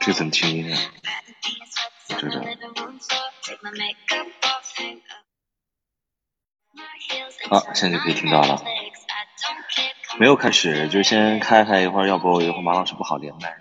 这怎么听音乐？这个。好，现在就可以听到了。没有开始，就先开开一会儿，要不一会儿马老师不好连麦。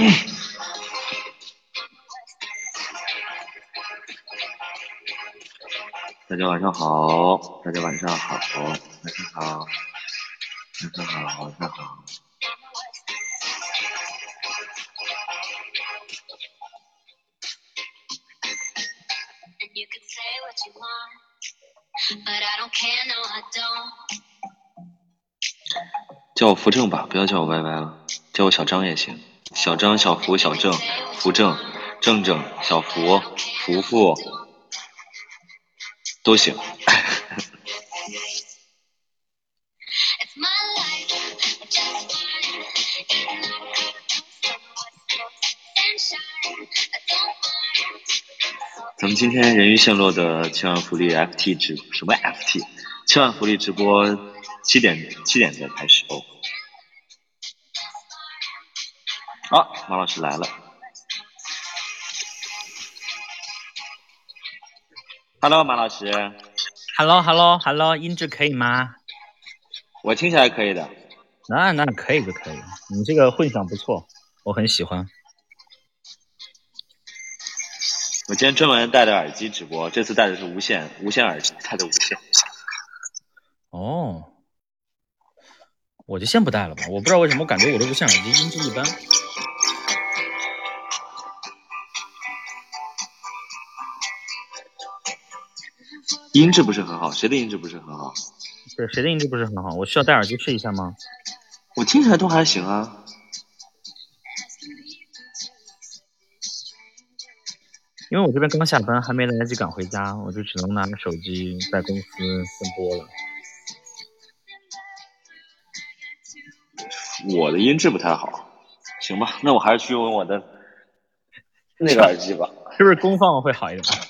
大家晚上好大家晚上好晚上好晚上好。晚上好叫我扶正吧不要叫我歪歪了叫我小张也行。小张、小福、小郑、福正、正正、小福、福福都行。咱们今天人鱼陷落的千万福利 FT 直什么 FT 千万福利直播七点七点再开始哦。好、马老师来了。Hello，马老师，Hello Hello Hello，音质可以吗？我听起来可以的。那那可以就可以，你这个混响不错，我很喜欢。我今天专门戴的耳机直播，这次戴的是无线无线耳机，戴的无线。哦，我就先不戴了吧，我不知道为什么，我感觉我的无线耳机音质一般。音质不是很好，谁的音质不是很好？对谁的音质不是很好？我需要戴耳机试一下吗？我听起来都还行啊。因为我这边刚下班，还没来得及赶回家，我就只能拿着手机在公司先播了。我的音质不太好，行吧，那我还是去用我的那个耳机吧。是不是功放会好一点？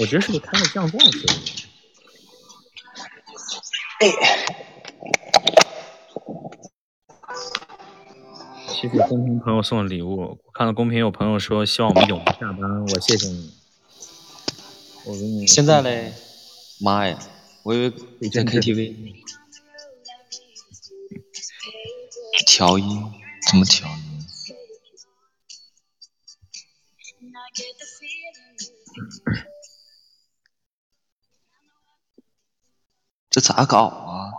我觉得是不是开了降噪声音？谢谢公屏朋友送的礼物。我看到公屏有朋友说希望我们永不下班，我谢谢你。我给你现在嘞，妈呀，我以为你在 KTV 调音，怎么调音？咋搞啊？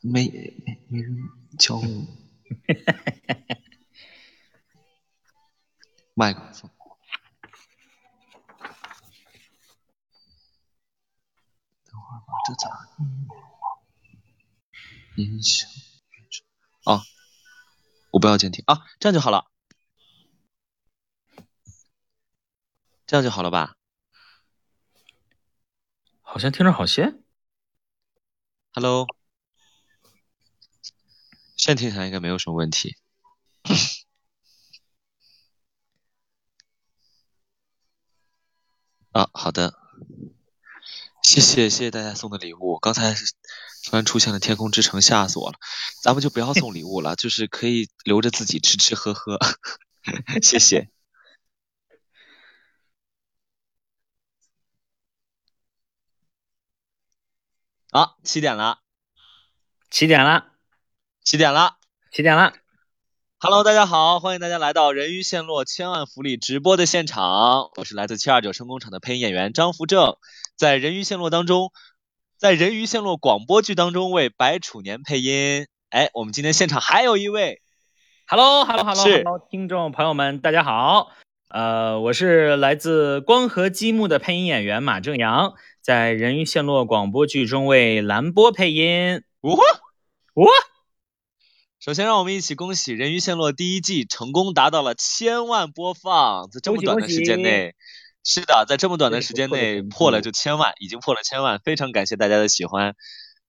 没没没人教我。麦克风。等会儿吧。这咋？音响啊，我不要监听啊，这样就好了，这样就好了吧好像听着好些。？Hello，现在听起来应该没有什么问题。啊，好的，谢谢谢谢大家送的礼物。刚才突然出现了天空之城，吓死我了。咱们就不要送礼物了，就是可以留着自己吃吃喝喝。谢谢。好，七点了，起点了，七点了。起点了。Hello，大家好，欢迎大家来到人鱼陷落千万福利直播的现场，我是来自七二九声工厂的配音演员张福正，在人鱼陷落当中，在人鱼陷落广播剧当中为白楚年配音。哎，我们今天现场还有一位，Hello，Hello，Hello，听众朋友们，大家好。呃，我是来自光合积木的配音演员马正阳，在人鱼陷落广播剧中为蓝波配音。呜、哇，首先让我们一起恭喜人鱼陷落第一季成功达到了千万播放，在这么短的时间内，是的，在这么短的时间内破了就千万，已经破了千万，非常感谢大家的喜欢。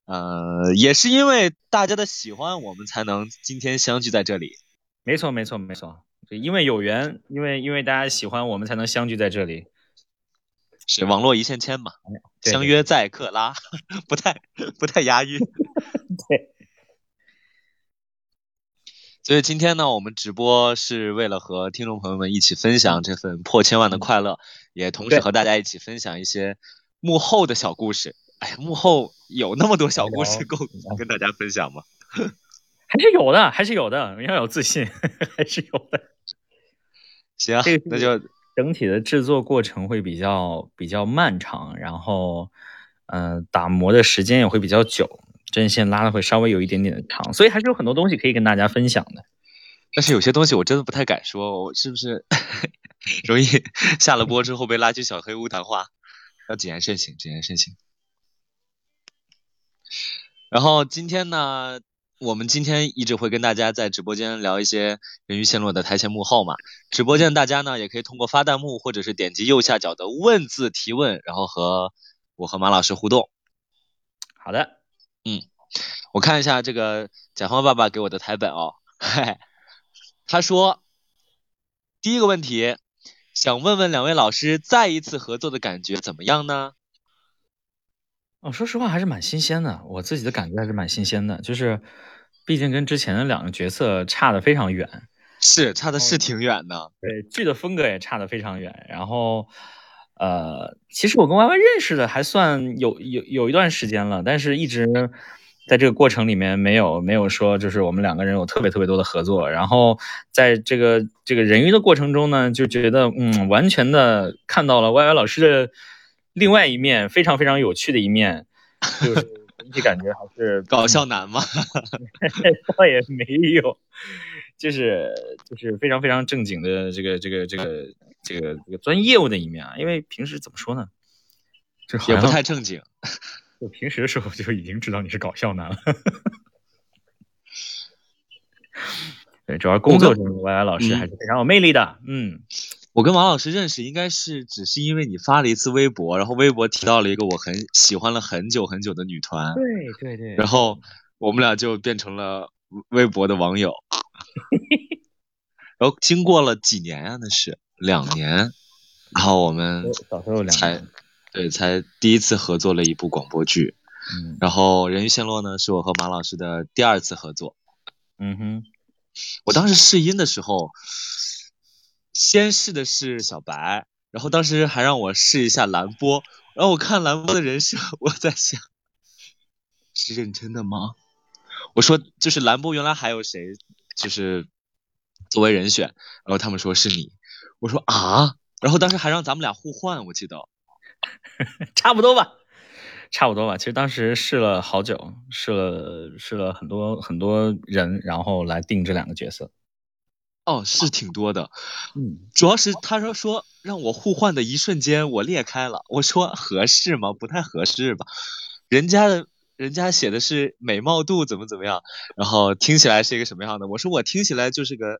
呃，也是因为大家的喜欢，我们才能今天相聚在这里。没错，没错，没错。就因为有缘，因为因为大家喜欢我们，才能相聚在这里。是网络一线牵嘛，相约在克拉，不太不太押韵。对。所以今天呢，我们直播是为了和听众朋友们一起分享这份破千万的快乐，也同时和大家一起分享一些幕后的小故事。哎呀，幕后有那么多小故事够跟大家分享吗？还是有的，还是有的，要有自信，还是有的。行，那就整体的制作过程会比较比较漫长，然后，嗯、打磨的时间也会比较久，针线拉的会稍微有一点点的长，所以还是有很多东西可以跟大家分享的。但是有些东西我真的不太敢说，我是不是 容易 下了播之后被拉去小黑屋谈话？要谨言慎行，谨言慎行。然后今天呢，我们今天一直会跟大家在直播间聊一些人鱼陷落的台前幕后嘛。直播间大家呢也可以通过发弹幕或者是点击右下角的问字提问，然后和我和马老师互动。好的，嗯我看一下这个甲方爸爸给我的台本哦，嘿，他说第一个问题，想问问两位老师再一次合作的感觉怎么样呢？哦，说实话还是蛮新鲜的，我自己的感觉还是蛮新鲜的，就是毕竟跟之前的两个角色差的非常远，是差的是挺远的，对剧的风格也差的非常远。然后，呃，其实我跟 Y Y 认识的还算有有有一段时间了，但是一直在这个过程里面没有没有说就是我们两个人有特别特别多的合作。然后在这个这个人鱼的过程中呢，就觉得嗯，完全的看到了 Y Y 老师的另外一面，非常非常有趣的一面，就是整体感觉还是 搞笑男嘛。倒也没有，就是就是非常非常正经的这个这个这个这个这个钻业务的一面啊。因为平时怎么说呢，就也不太正经。就平时的时候就已经知道你是搞笑男了。对，主要工作中 Y Y 老师嗯还是非常有魅力的。嗯，我跟王老师认识应该是只是因为你发了一次微博，然后微博提到了一个我很喜欢了很久很久的女团，对对对然后我们俩就变成了微博的网友。然后经过了几年啊，那是两年，然后我们才，对才第一次合作了一部广播剧。嗯然后《人鱼陷落》呢，是我和马老师的第二次合作。嗯哼，我当时试音的时候，先试的是小白，然后当时还让我试一下蓝波，然后我看蓝波的人设，我在想，是认真的吗？我说就是蓝波原来还有谁，就是作为人选，然后他们说是你，我说啊，然后当时还让咱们俩互换，我记得。差不多吧。差不多吧，其实当时试了好久，试了试了很多很多人，然后来定这两个角色。哦，是挺多的，嗯，主要是他说说让我互换的一瞬间，我裂开了。我说合适吗？不太合适吧。人家的人家写的是美貌度怎么怎么样，然后听起来是一个什么样的？我说我听起来就是个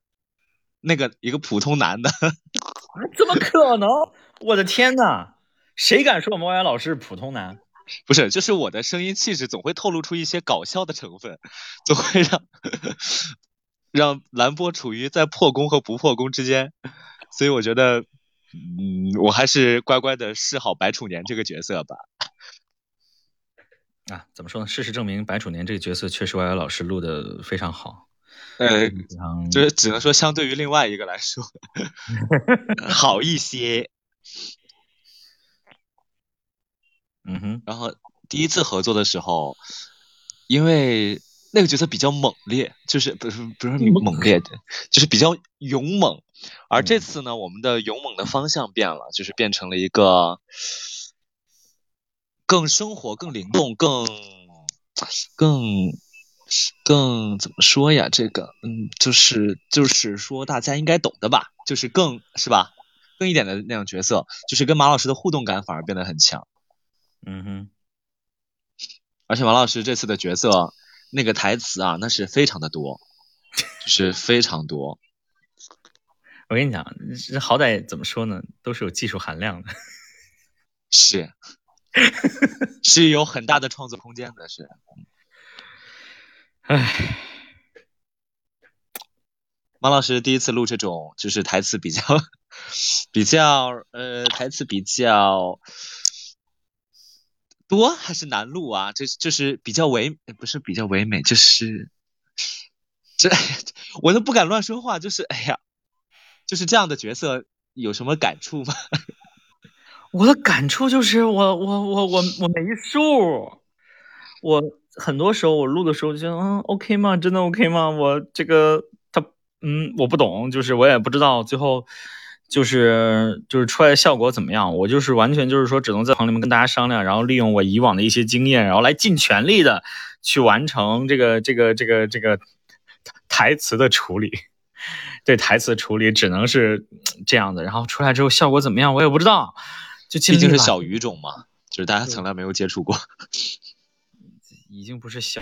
那个一个普通男的，怎么可能？我的天呐，谁敢说我们老师是普通男？不是，就是我的声音气质总会透露出一些搞笑的成分，总会让让兰波处于在破功和不破功之间，所以我觉得，嗯，我还是乖乖的示好白楚年这个角色吧。啊，怎么说呢？事实证明，白楚年这个角色确实歪歪老师录的非常好。呃，就是只能说相对于另外一个来说 好一些。嗯哼，然后第一次合作的时候，因为那个角色比较猛烈，就是不是不是猛烈的，就是比较勇猛。而这次呢，我们的勇猛的方向变了，就是变成了一个更生活、更灵动、更更更怎么说呀？这个嗯，就是就是说大家应该懂的吧？就是更是吧？更一点的那种角色，就是跟马老师的互动感反而变得很强。嗯哼，而且马老师这次的角色那个台词啊，那是非常的多，就是非常多。我跟你讲，这好歹怎么说呢，都是有技术含量的。是，是有很大的创作空间的，是。唉，马老师第一次录这种，就是台词比较比较呃，台词比较。多还是难录啊？这就是比较唯，不是比较唯美，就是这我都不敢乱说话。就是哎呀，就是这样的角色有什么感触吗？我的感触就是我我我我我没数。我很多时候我录的时候就嗯 OK 吗？真的 OK 吗？我这个他嗯我不懂，就是我也不知道最后。就是就是出来的效果怎么样？我就是完全就是说，只能在棚里面跟大家商量，然后利用我以往的一些经验，然后来尽全力的去完成这个这个这个这个台词的处理。对台词处理只能是这样的，然后出来之后效果怎么样，我也不知道。就毕竟是小语种嘛，就是大家从来没有接触过。已经不是小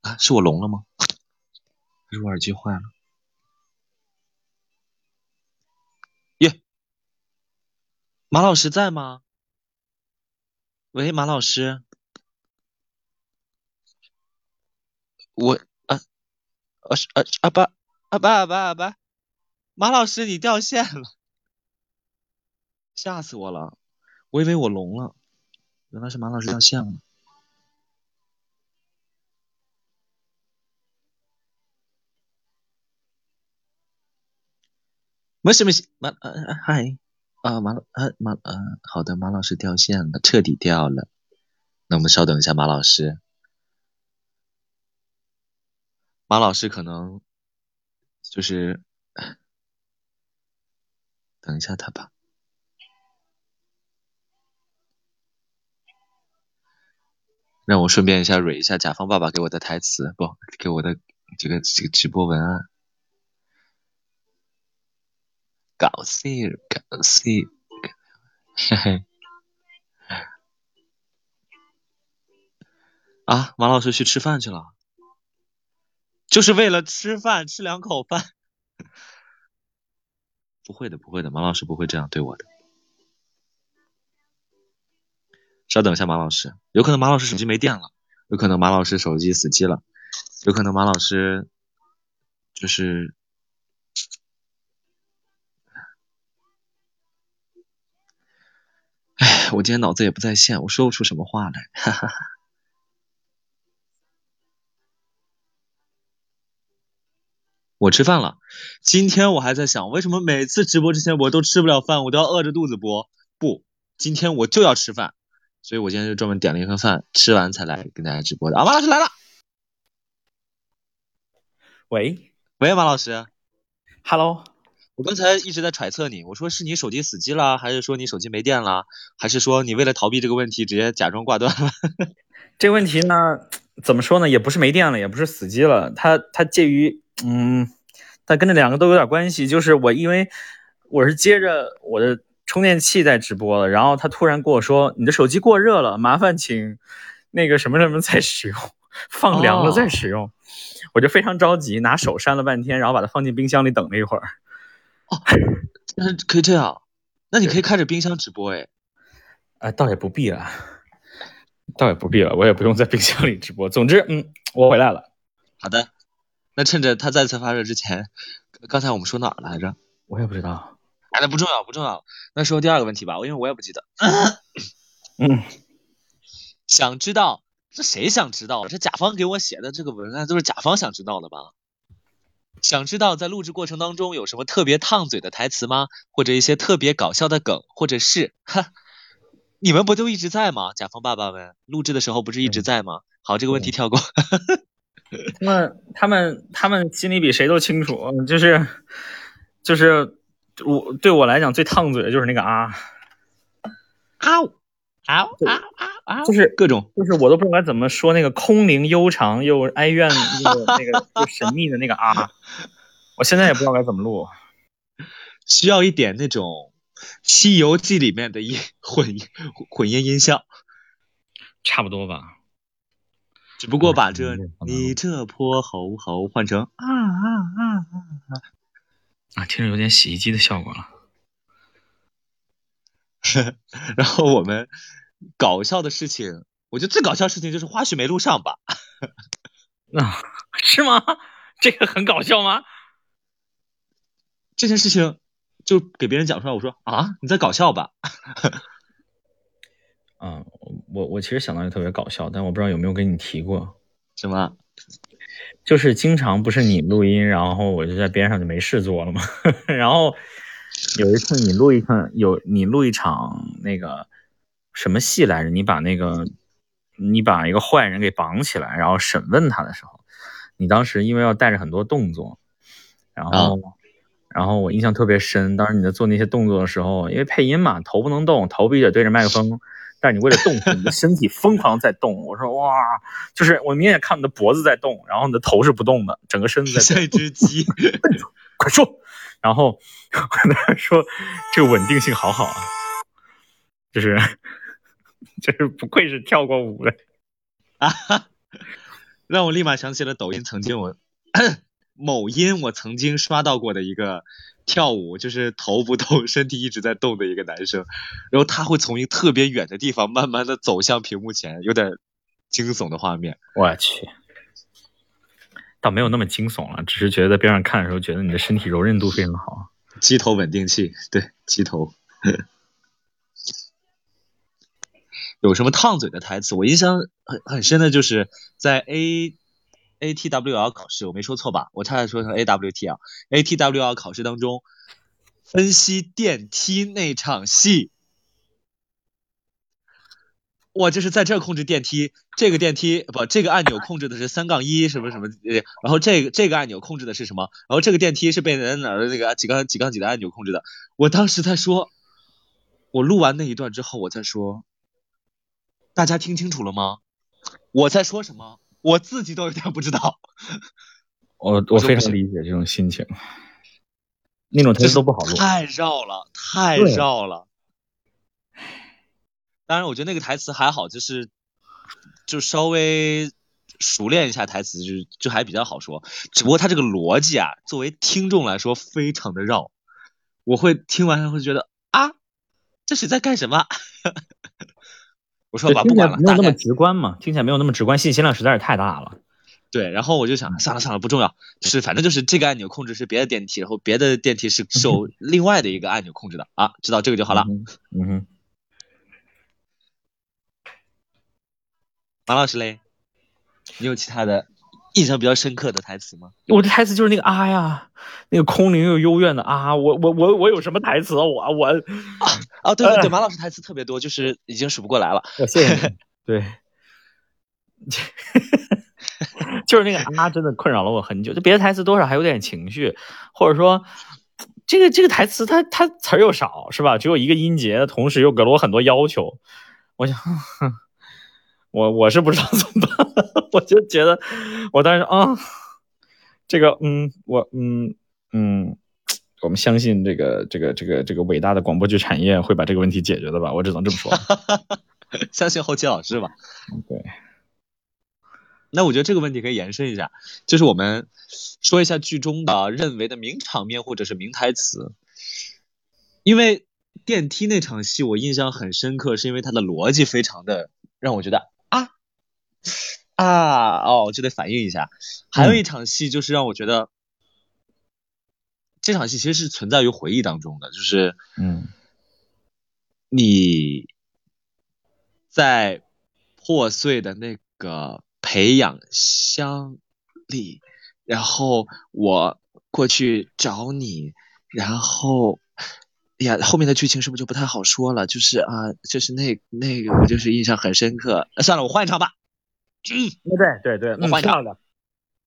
啊？是我聋了吗？还是我耳机坏了？马老师在吗？喂，马老师，我啊，啊是啊阿爸啊爸啊爸阿爸，马老师你掉线了，吓死我了，我以为我聋了，原来是马老师掉线了。没事没事，马啊嗨。啊，马老啊马啊，好的，马老师掉线了，彻底掉了。那我们稍等一下，马老师，马老师可能就是等一下他吧。让我顺便一下蕊一下甲方爸爸给我的台词，不给我的这个这个直播文案。搞笑，搞笑，嘿嘿。啊，马老师去吃饭去了，就是为了吃饭，吃两口饭。不会的，不会的，马老师不会这样对我的。稍等一下，马老师，有可能马老师手机没电了，有可能马老师手机死机了，有可能马老师就是。哎，我今天脑子也不在线，我说不出什么话来。哈哈哈。我吃饭了，今天我还在想，为什么每次直播之前我都吃不了饭，我都要饿着肚子播？不，今天我就要吃饭，所以我今天就专门点了一份饭，吃完才来跟大家直播的。啊，马老师来了。喂，喂，马老师，Hello。我刚才一直在揣测你，我说是你手机死机了，还是说你手机没电了，还是说你为了逃避这个问题直接假装挂断了？这个问题呢，怎么说呢？也不是没电了，也不是死机了，它它介于，嗯，它跟这两个都有点关系。就是我因为我是接着我的充电器在直播了，然后他突然跟我说：“你的手机过热了，麻烦请那个什么什么再使用，放凉了再使用。我就非常着急，拿手扇了半天，然后把它放进冰箱里等了一会儿。但是可以这样，那你可以开着冰箱直播哎。啊，倒也不必了，倒也不必了，我也不用在冰箱里直播。总之，嗯，我回来了。好的，那趁着它再次发热之前，刚才我们说哪儿来着？我也不知道。哎，那不重要，不重要。那说第二个问题吧，因为我也不记得。嗯，想知道这谁想知道？这甲方给我写的这个文案都是甲方想知道的吧？想知道在录制过程当中有什么特别烫嘴的台词吗？或者一些特别搞笑的梗，或者是哈？你们不都一直在吗？甲方爸爸们录制的时候不是一直在吗？好，这个问题跳过。他们他们他们心里比谁都清楚，就是就是我对我来讲最烫嘴的就是那个啊啊啊啊啊，就是各种，就是我都不知道该怎么说那个空灵悠长又哀怨那个 那个又神秘的那个啊，我现在也不知道该怎么录，需要一点那种。《西游记》里面的音混混音音效，差不多吧。只不过把这你这泼猴猴换成啊啊啊啊啊，听着有点洗衣机的效果了。然后我们搞笑的事情，我觉得最搞笑的事情就是花絮没录上吧？啊，是吗？这个很搞笑吗？这件事情。就给别人讲出来，我说啊，你在搞笑吧？啊，我我其实想到也特别搞笑，但我不知道有没有跟你提过。什么？就是经常不是你录音，然后我就在边上就没事做了嘛。然后有一次你录一场，有你录一场那个什么戏来着？你把那个你把一个坏人给绑起来，然后审问他的时候，你当时因为要带着很多动作，然后。然后我印象特别深，当时你在做那些动作的时候，因为配音嘛，头不能动，头必须得对着麦克风，但是你为了动，你的身体疯狂在动。我说哇，就是我明显看你的脖子在动，然后你的头是不动的，整个身子在像一只鸡。快说，然后 我跟他说，这个稳定性好好啊，就是 就是不愧是跳过舞的啊，让我立马想起了抖音曾经我。某音我曾经刷到过的一个跳舞，就是头不动，身体一直在动的一个男生，然后他会从一个特别远的地方慢慢的走向屏幕前，有点惊悚的画面。我去，倒没有那么惊悚了，只是觉得在边上看的时候，觉得你的身体柔韧度非常好。机头稳定器，对，机头。有什么烫嘴的台词？我印象很很深的就是在 A。A T W L 考试，我没说错吧？我差点说成 A W T 啊。A T W L 考试当中，分析电梯那场戏，我就是在这控制电梯，这个电梯不，这个按钮控制的是三杠一什么什么，然后这个这个按钮控制的是什么？然后这个电梯是被哪哪的那个几杠几杠几的按钮控制的？我当时在说，我录完那一段之后，我在说，大家听清楚了吗？我在说什么？我自己都有点不知道，我我非常理解这种心情，那种台词都不好录，太绕了，太绕了。当然，我觉得那个台词还好，就是就稍微熟练一下台词，就就还比较好说。只不过他这个逻辑啊，作为听众来说非常的绕，我会听完会觉得啊，这是在干什么？我说吧，不管了，没有那么直观嘛，听起来没有那么直观，信息量实在是太大了。对，然后我就想，算了算了，不重要，就是反正就是这个按钮控制是别的电梯，然后别的电梯是受另外的一个按钮控制的啊，知道这个就好了。嗯哼。马老师嘞，你有其他的？印象比较深刻的台词吗？我的台词就是那个啊呀，那个空灵又幽怨的啊，我我我我有什么台词啊？我我啊啊对对对，马老师台词特别多，就是已经数不过来了。谢谢。对，就是那个啊，真的困扰了我很久。就别的台词多少还有点情绪，或者说这个这个台词它它词儿又少是吧？只有一个音节，同时又给了我很多要求。我想。我我是不知道怎么办，我就觉得我当时啊，这个嗯，我嗯嗯，我们相信这个这个这个这个伟大的广播剧产业会把这个问题解决的吧？我只能这么说。相信后期老师吧。对。那我觉得这个问题可以延伸一下，就是我们说一下剧中的认为的名场面或者是名台词，因为电梯那场戏我印象很深刻，是因为它的逻辑非常的让我觉得啊啊哦，就得反应一下。还有一场戏就是让我觉得。这场戏其实是存在于回忆当中的，就是嗯，你在破碎的那个培养箱里，然后我过去找你，然后呀，后面的剧情是不是就不太好说了？就是啊，就是那那个，我就是印象很深刻。算了，我换一场吧。嗯，对对对，我换一场的，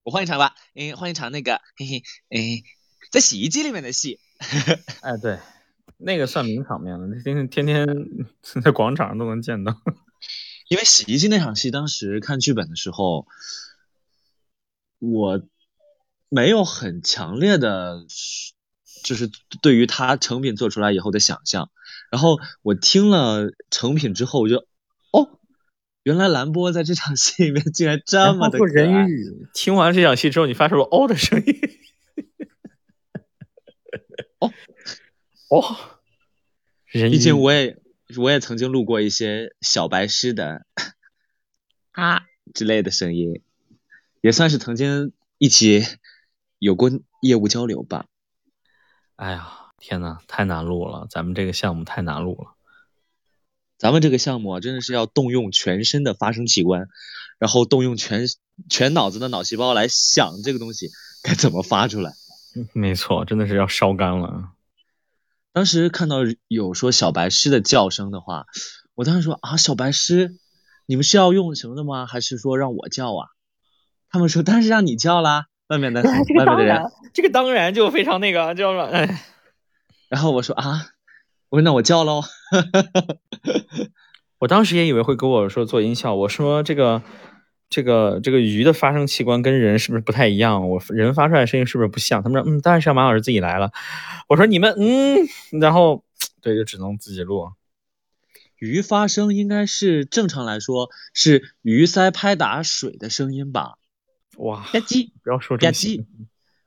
我换一场吧。嗯，换一场那个，嘿嘿，哎。在洗衣机里面的戏，哎，对，那个算名场面了，天天天天在广场上都能见到。因为洗衣机那场戏，当时看剧本的时候，我没有很强烈的，就是对于它成品做出来以后的想象。然后我听了成品之后，我就哦，原来兰波在这场戏里面竟然这么的人语。听完这场戏之后，你发出了哦的声音。哦哦，人毕竟我也我也曾经录过一些小白狮的 啊之类的声音，也算是曾经一起有过业务交流吧。哎呀，天呐，太难录了，咱们这个项目太难录了。咱们这个项目啊真的是要动用全身的发声器官，然后动用全全脑子的脑细胞来想这个东西该怎么发出来。没错，真的是要烧干了。当时看到有说小白狮的叫声的话，我当时说啊，小白狮，你们是要用什么的吗？还是说让我叫啊？他们说当然是让你叫啦。外面的 外面的人，这个当然就非常那个叫了。哎，然后我说啊，我说那我叫喽。我当时也以为会跟我说做音效，我说这个。这个这个鱼的发声器官跟人是不是不太一样？我人发出来声音是不是不像？他们说，嗯，当然是要马老师自己来了。我说你们，嗯，然后对，就只能自己录。鱼发声应该是正常来说是鱼鳃拍打水的声音吧？哇，吧唧，不要说吧唧。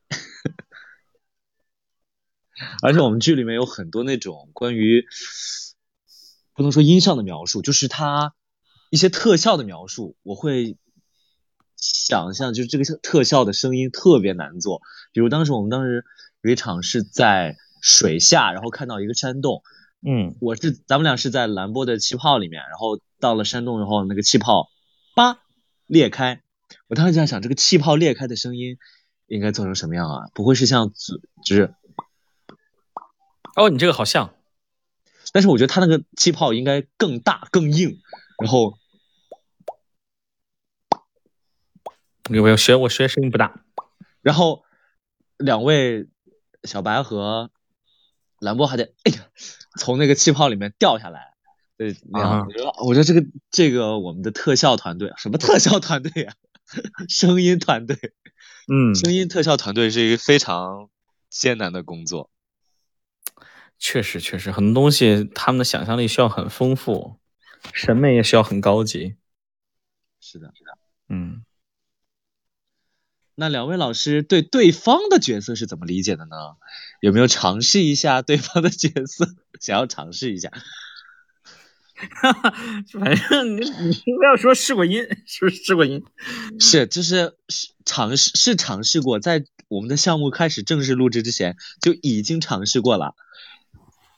而且我们剧里面有很多那种关于不能说音效的描述，就是它一些特效的描述，我会。想象就是这个特效的声音特别难做，比如当时我们当时有一场是在水下，然后看到一个山洞，嗯，我是咱们俩是在蓝波的气泡里面，然后到了山洞以后，那个气泡叭裂开，我当时就在想这个气泡裂开的声音应该做成什么样啊？不会是像就是哦，你这个好像，但是我觉得它那个气泡应该更大更硬，然后。有没有学，我学声音不大。然后两位小白和兰波还得哎呀，从那个气泡里面掉下来。对，我觉得我觉得这个这个我们的特效团队，什么特效团队呀？声音团队，嗯，声音特效团队是一个非常艰难的工作。确实，确实很多东西，他们的想象力需要很丰富，审美也需要很高级。是的，是的，嗯。那两位老师对对方的角色是怎么理解的呢？有没有尝试一下对方的角色？想要尝试一下？哈哈，反正你你不要说试过音，是不是试过音？是，就是尝试是尝试过，在我们的项目开始正式录制之前就已经尝试过了。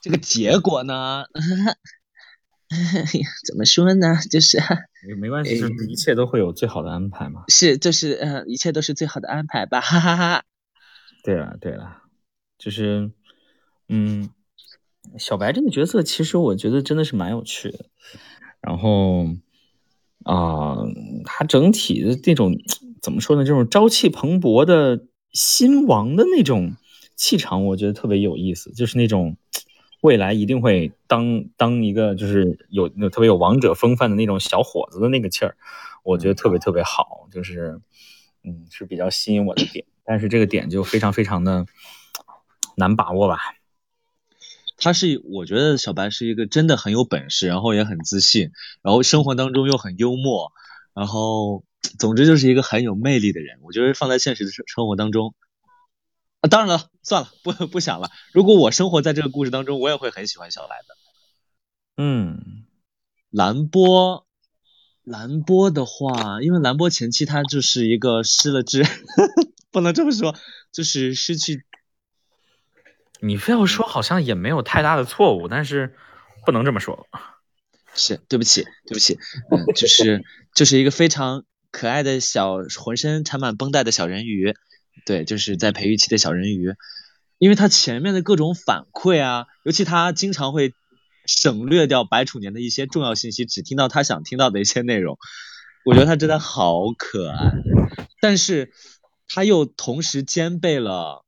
这个结果呢？怎么说呢？就是也没关系，就是一切都会有最好的安排嘛。是，就是呃，一切都是最好的安排吧，哈哈哈。对了，对了，就是嗯，小白这个角色，其实我觉得真的是蛮有趣的。然后啊，他整体的这种怎么说呢？这种朝气蓬勃的新王的那种气场，我觉得特别有意思，就是那种。未来一定会当当一个就是有有特别有王者风范的那种小伙子的那个气儿，我觉得特别特别好，就是嗯是比较吸引我的点，但是这个点就非常非常的难把握吧。他是，我觉得小白是一个真的很有本事，然后也很自信，然后生活当中又很幽默，然后总之就是一个很有魅力的人。我觉得放在现实的生生活当中，啊，当然了，算了，不不想了。如果我生活在这个故事当中，我也会很喜欢小白的。嗯，蓝波，蓝波的话，因为蓝波前期他就是一个失了智，不能这么说，就是失去。你非要说好像也没有太大的错误，但是不能这么说。是，对不起，对不起，嗯，就是就是一个非常可爱的小，浑身缠满绷带的小人鱼，对，就是在培育期的小人鱼，因为他前面的各种反馈啊，尤其他经常会省略掉白楚年的一些重要信息，只听到他想听到的一些内容，我觉得他真的好可爱，但是他又同时兼备了。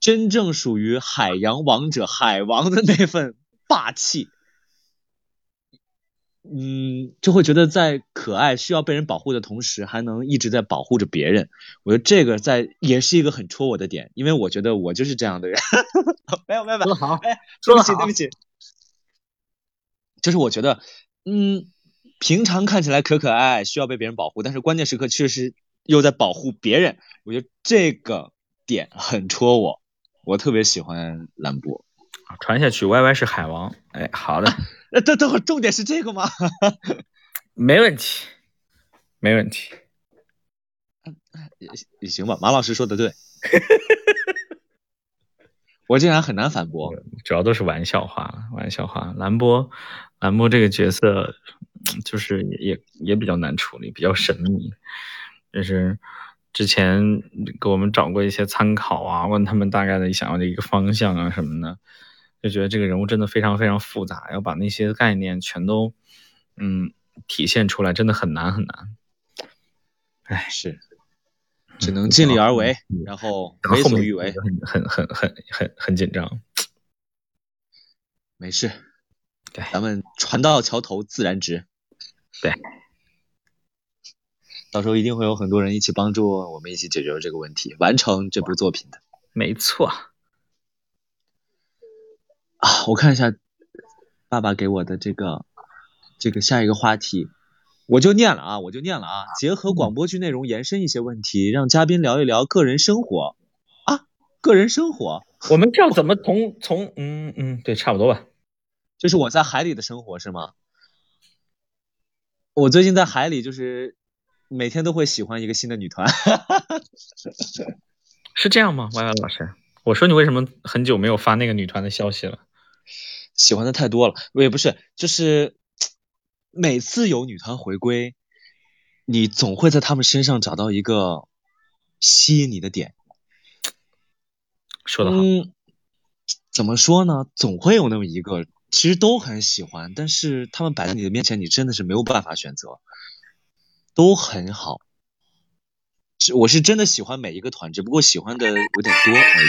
真正属于海洋王者海王的那份霸气，嗯，就会觉得在可爱需要被人保护的同时，还能一直在保护着别人。我觉得这个在也是一个很戳我的点，因为我觉得我就是这样的人。没有没有没有，好，哎，对不起对不起，就是我觉得，嗯，平常看起来可可爱爱，需要被别人保护，但是关键时刻确实又在保护别人。我觉得这个点很戳我。我特别喜欢兰博，传下去，Y Y 是海王，哎，好的，那等等会重点是这个吗？没问题，没问题，也也行吧，马老师说的对，我竟然很难反驳，主要都是玩笑话，玩笑话。兰波，兰波这个角色就是也也比较难处理，比较神秘，就是。之前给我们找过一些参考啊，问他们大概的想要的一个方向啊什么的，就觉得这个人物真的非常非常复杂，要把那些概念全都嗯体现出来，真的很难很难。哎，是，只能尽力而为，然后为所欲为，很很很很很很紧张。没事，对，咱们船到桥头自然直。对。到时候一定会有很多人一起帮助我们一起解决这个问题，完成这部作品的。没错。啊，我看一下爸爸给我的这个这个下一个话题，我就念了啊，我就念了啊。结合广播剧内容延伸一些问题，让嘉宾聊一聊个人生活啊，个人生活。我们这样怎么从从嗯嗯对，差不多吧。就是我在海里的生活是吗？我最近在海里就是。每天都会喜欢一个新的女团，是这样吗？歪歪老师，我说你为什么很久没有发那个女团的消息了？喜欢的太多了，也不是，就是每次有女团回归，你总会在她们身上找到一个吸引你的点。说的好。嗯，怎么说呢？总会有那么一个，其实都很喜欢，但是他们摆在你的面前，你真的是没有办法选择。都很好，是我是真的喜欢每一个团，只不过喜欢的有点多而已。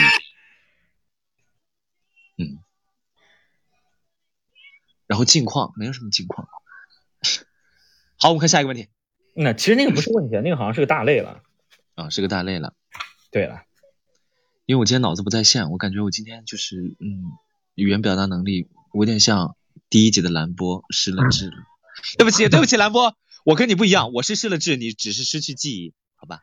嗯，然后近况没有什么近况。好，我们看下一个问题。那其实那个不是问题，那个好像是个大类了。啊，是个大类了。对了，因为我今天脑子不在线，我感觉我今天就是嗯，语言表达能力我有点像第一集的蓝波失了智了。对不起，对不起，蓝波。我跟你不一样，我是失了智，你只是失去记忆，好吧？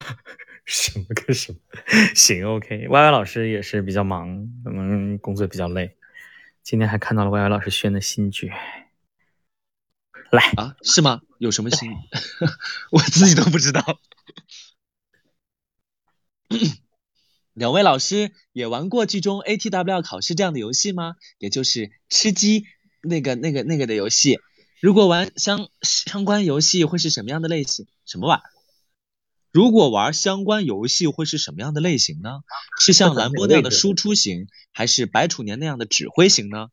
什么跟什么？行，OK。Y Y 老师也是比较忙，可能工作比较累。今天还看到了 Y Y 老师宣的新剧，来啊？是吗？有什么新？我自己都不知道。两位老师也玩过剧中 A T W 考试这样的游戏吗？也就是吃鸡那个、那个、那个的游戏。如果玩相相关游戏会是什么样的类型？什么玩？如果玩相关游戏会是什么样的类型呢？是像兰波那样的输出型，还是白楚年那样的指挥型呢？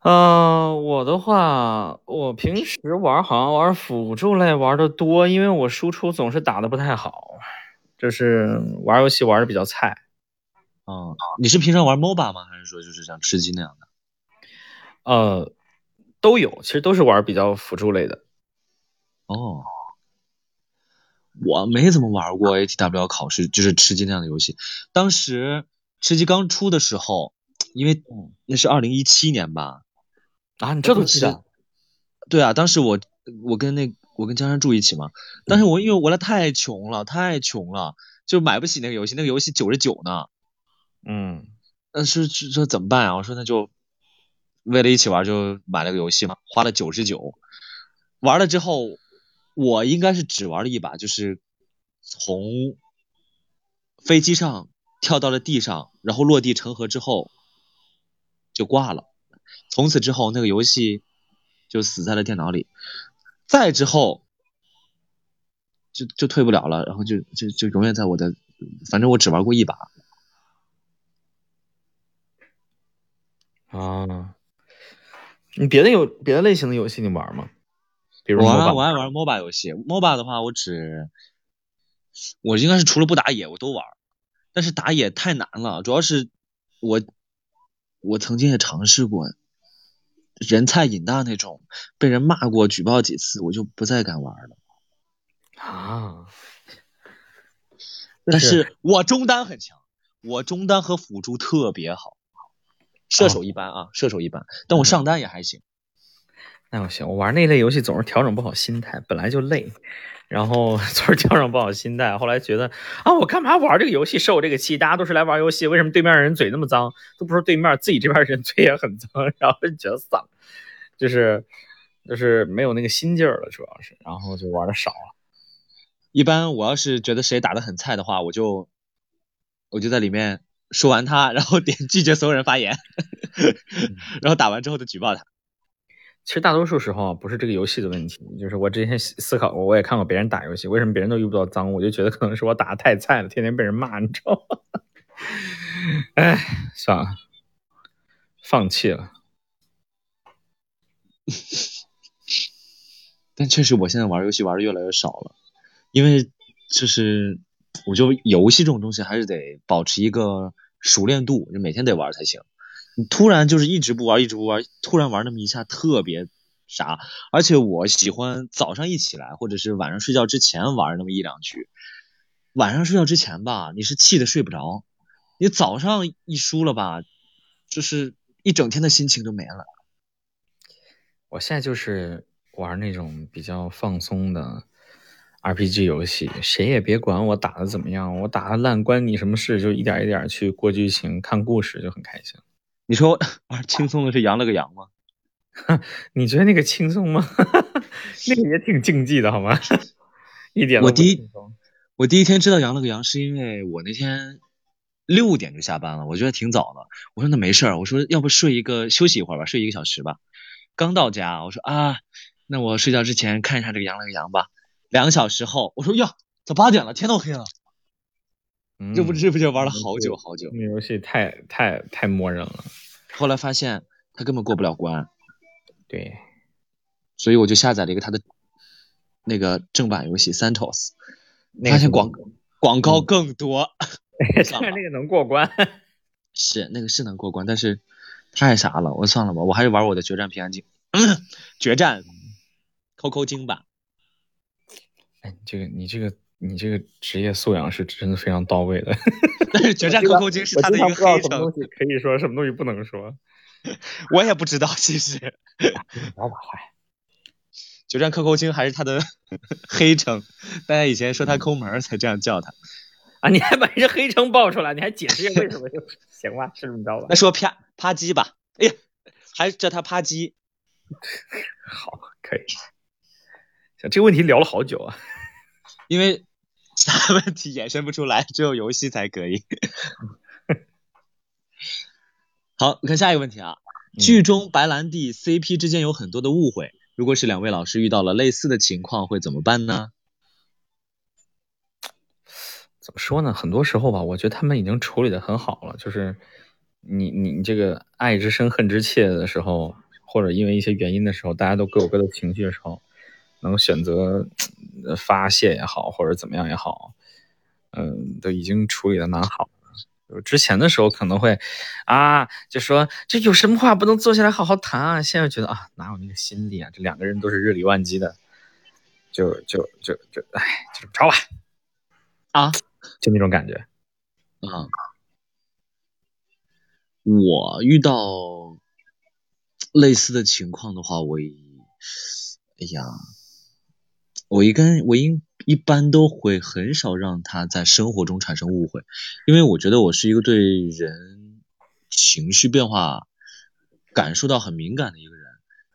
呃，我的话，我平时玩好像玩辅助类玩的多，因为我输出总是打的不太好，就是玩游戏玩的比较菜。嗯，你是平常玩 MOBA 吗？还是说就是像吃鸡那样的？呃，都有，其实都是玩比较辅助类的。哦，我没怎么玩过 ATW 考试，就是吃鸡那样的游戏。当时吃鸡刚出的时候，因为那是二零一七年吧，啊，你这都记得？对啊，当时我我跟那我跟江山住一起嘛，但是我因为我俩太穷了，太穷了，就买不起那个游戏，那个游戏九十九呢。嗯，那是这怎么办啊？我说那就为了一起玩，就买了个游戏嘛，花了九十九。玩了之后，我应该是只玩了一把，就是从飞机上跳到了地上，然后落地成盒之后就挂了。从此之后，那个游戏就死在了电脑里。再之后就就退不了了，然后就就就永远在我的，反正我只玩过一把。啊，你别的有别的类型的游戏你玩吗？比如我爱我爱玩 MOBA 游戏，MOBA 的话我只，我应该是除了不打野我都玩，但是打野太难了，主要是我我曾经也尝试过人菜瘾大那种，被人骂过举报几次，我就不再敢玩了。啊，但是我中单很强，我中单和辅助特别好。射手一般啊，射手一般，但我上单也还行。那我行，我玩那类游戏总是调整不好心态，本来就累，然后 总是调整不好心态。后来觉得啊，我干嘛玩这个游戏受这个气？大家都是来玩游戏，为什么对面人嘴那么脏？都不是对面自己这边人嘴也很脏，然后就觉得丧，就是就是没有那个心劲儿了，主要是，然后就玩的少了。一般我要是觉得谁打的很菜的话，我就我就在里面。说完他，然后点 拒绝所有人发言，然后打完之后就举报他。其实大多数时候不是这个游戏的问题，就是我之前思考过，我也看过别人打游戏，为什么别人都遇不到脏，我就觉得可能是我打的太菜了，天天被人骂，你知道吗？哎，算了，放弃了。但确实，我现在玩游戏玩的越来越少了，因为就是。我就游戏这种东西还是得保持一个熟练度，就每天得玩才行。你突然就是一直不玩，一直不玩，突然玩那么一下特别傻。而且我喜欢早上一起来，或者是晚上睡觉之前玩那么一两局。晚上睡觉之前吧，你是气的睡不着；你早上一输了吧，就是一整天的心情都没了。我现在就是玩那种比较放松的。RPG 游戏，谁也别管我打的怎么样，我打的烂关你什么事？就一点一点去过剧情、看故事，就很开心。你说玩 轻松的是羊了个羊吗？你觉得那个轻松吗？那个也挺竞技的，好吗？一点我第一我第一天知道羊了个羊，是因为我那天六点就下班了，我觉得挺早的。我说那没事儿，我说要不睡一个休息一会儿吧，睡一个小时吧。刚到家，我说啊，那我睡觉之前看一下这个羊了个羊吧。两个小时后，我说呀，早八点了，天都黑了，这不知不觉玩了好久好久。那游戏太太太磨人了。后来发现他根本过不了关，对，所以我就下载了一个他的那个正版游戏《Santos》，发现广广告更多。看那个能过关，是那个是能过关，但是太啥了，我算了吧，我还是玩我的决战平安京，决战 QQ 精版。哎，你这个，你这个，你这个职业素养是真的非常到位的。但是决战 QQ 精是他的一个黑什么东西可以说，什么东西不能说？我也不知道，其实。老把坏。决战克扣精还是他的黑称，大家以前说他抠门才这样叫他。啊，你还把这黑称爆出来，你还解释为什么就？行吧，是这么着吧？那说啪啪叽吧。哎呀，还叫他啪叽。好，可以。行，这个问题聊了好久啊。因为其他问题衍生不出来，只有游戏才可以。好，看下一个问题啊。剧中白兰地 CP 之间有很多的误会，如果是两位老师遇到了类似的情况，会怎么办呢？怎么说呢？很多时候吧，我觉得他们已经处理的很好了。就是你你你这个爱之深恨之切的时候，或者因为一些原因的时候，大家都各有各的情绪的时候。能选择发泄也好，或者怎么样也好，嗯，都已经处理的蛮好就之前的时候可能会啊，就说这有什么话不能坐下来好好谈啊？现在觉得啊，哪有那个心力啊？这两个人都是日理万机的，就就就就哎，就这么着吧，啊，就那种感觉。啊，我遇到类似的情况的话，我也，哎呀，我一跟我一一般都会很少让他在生活中产生误会，因为我觉得我是一个对人情绪变化感受到很敏感的一个人，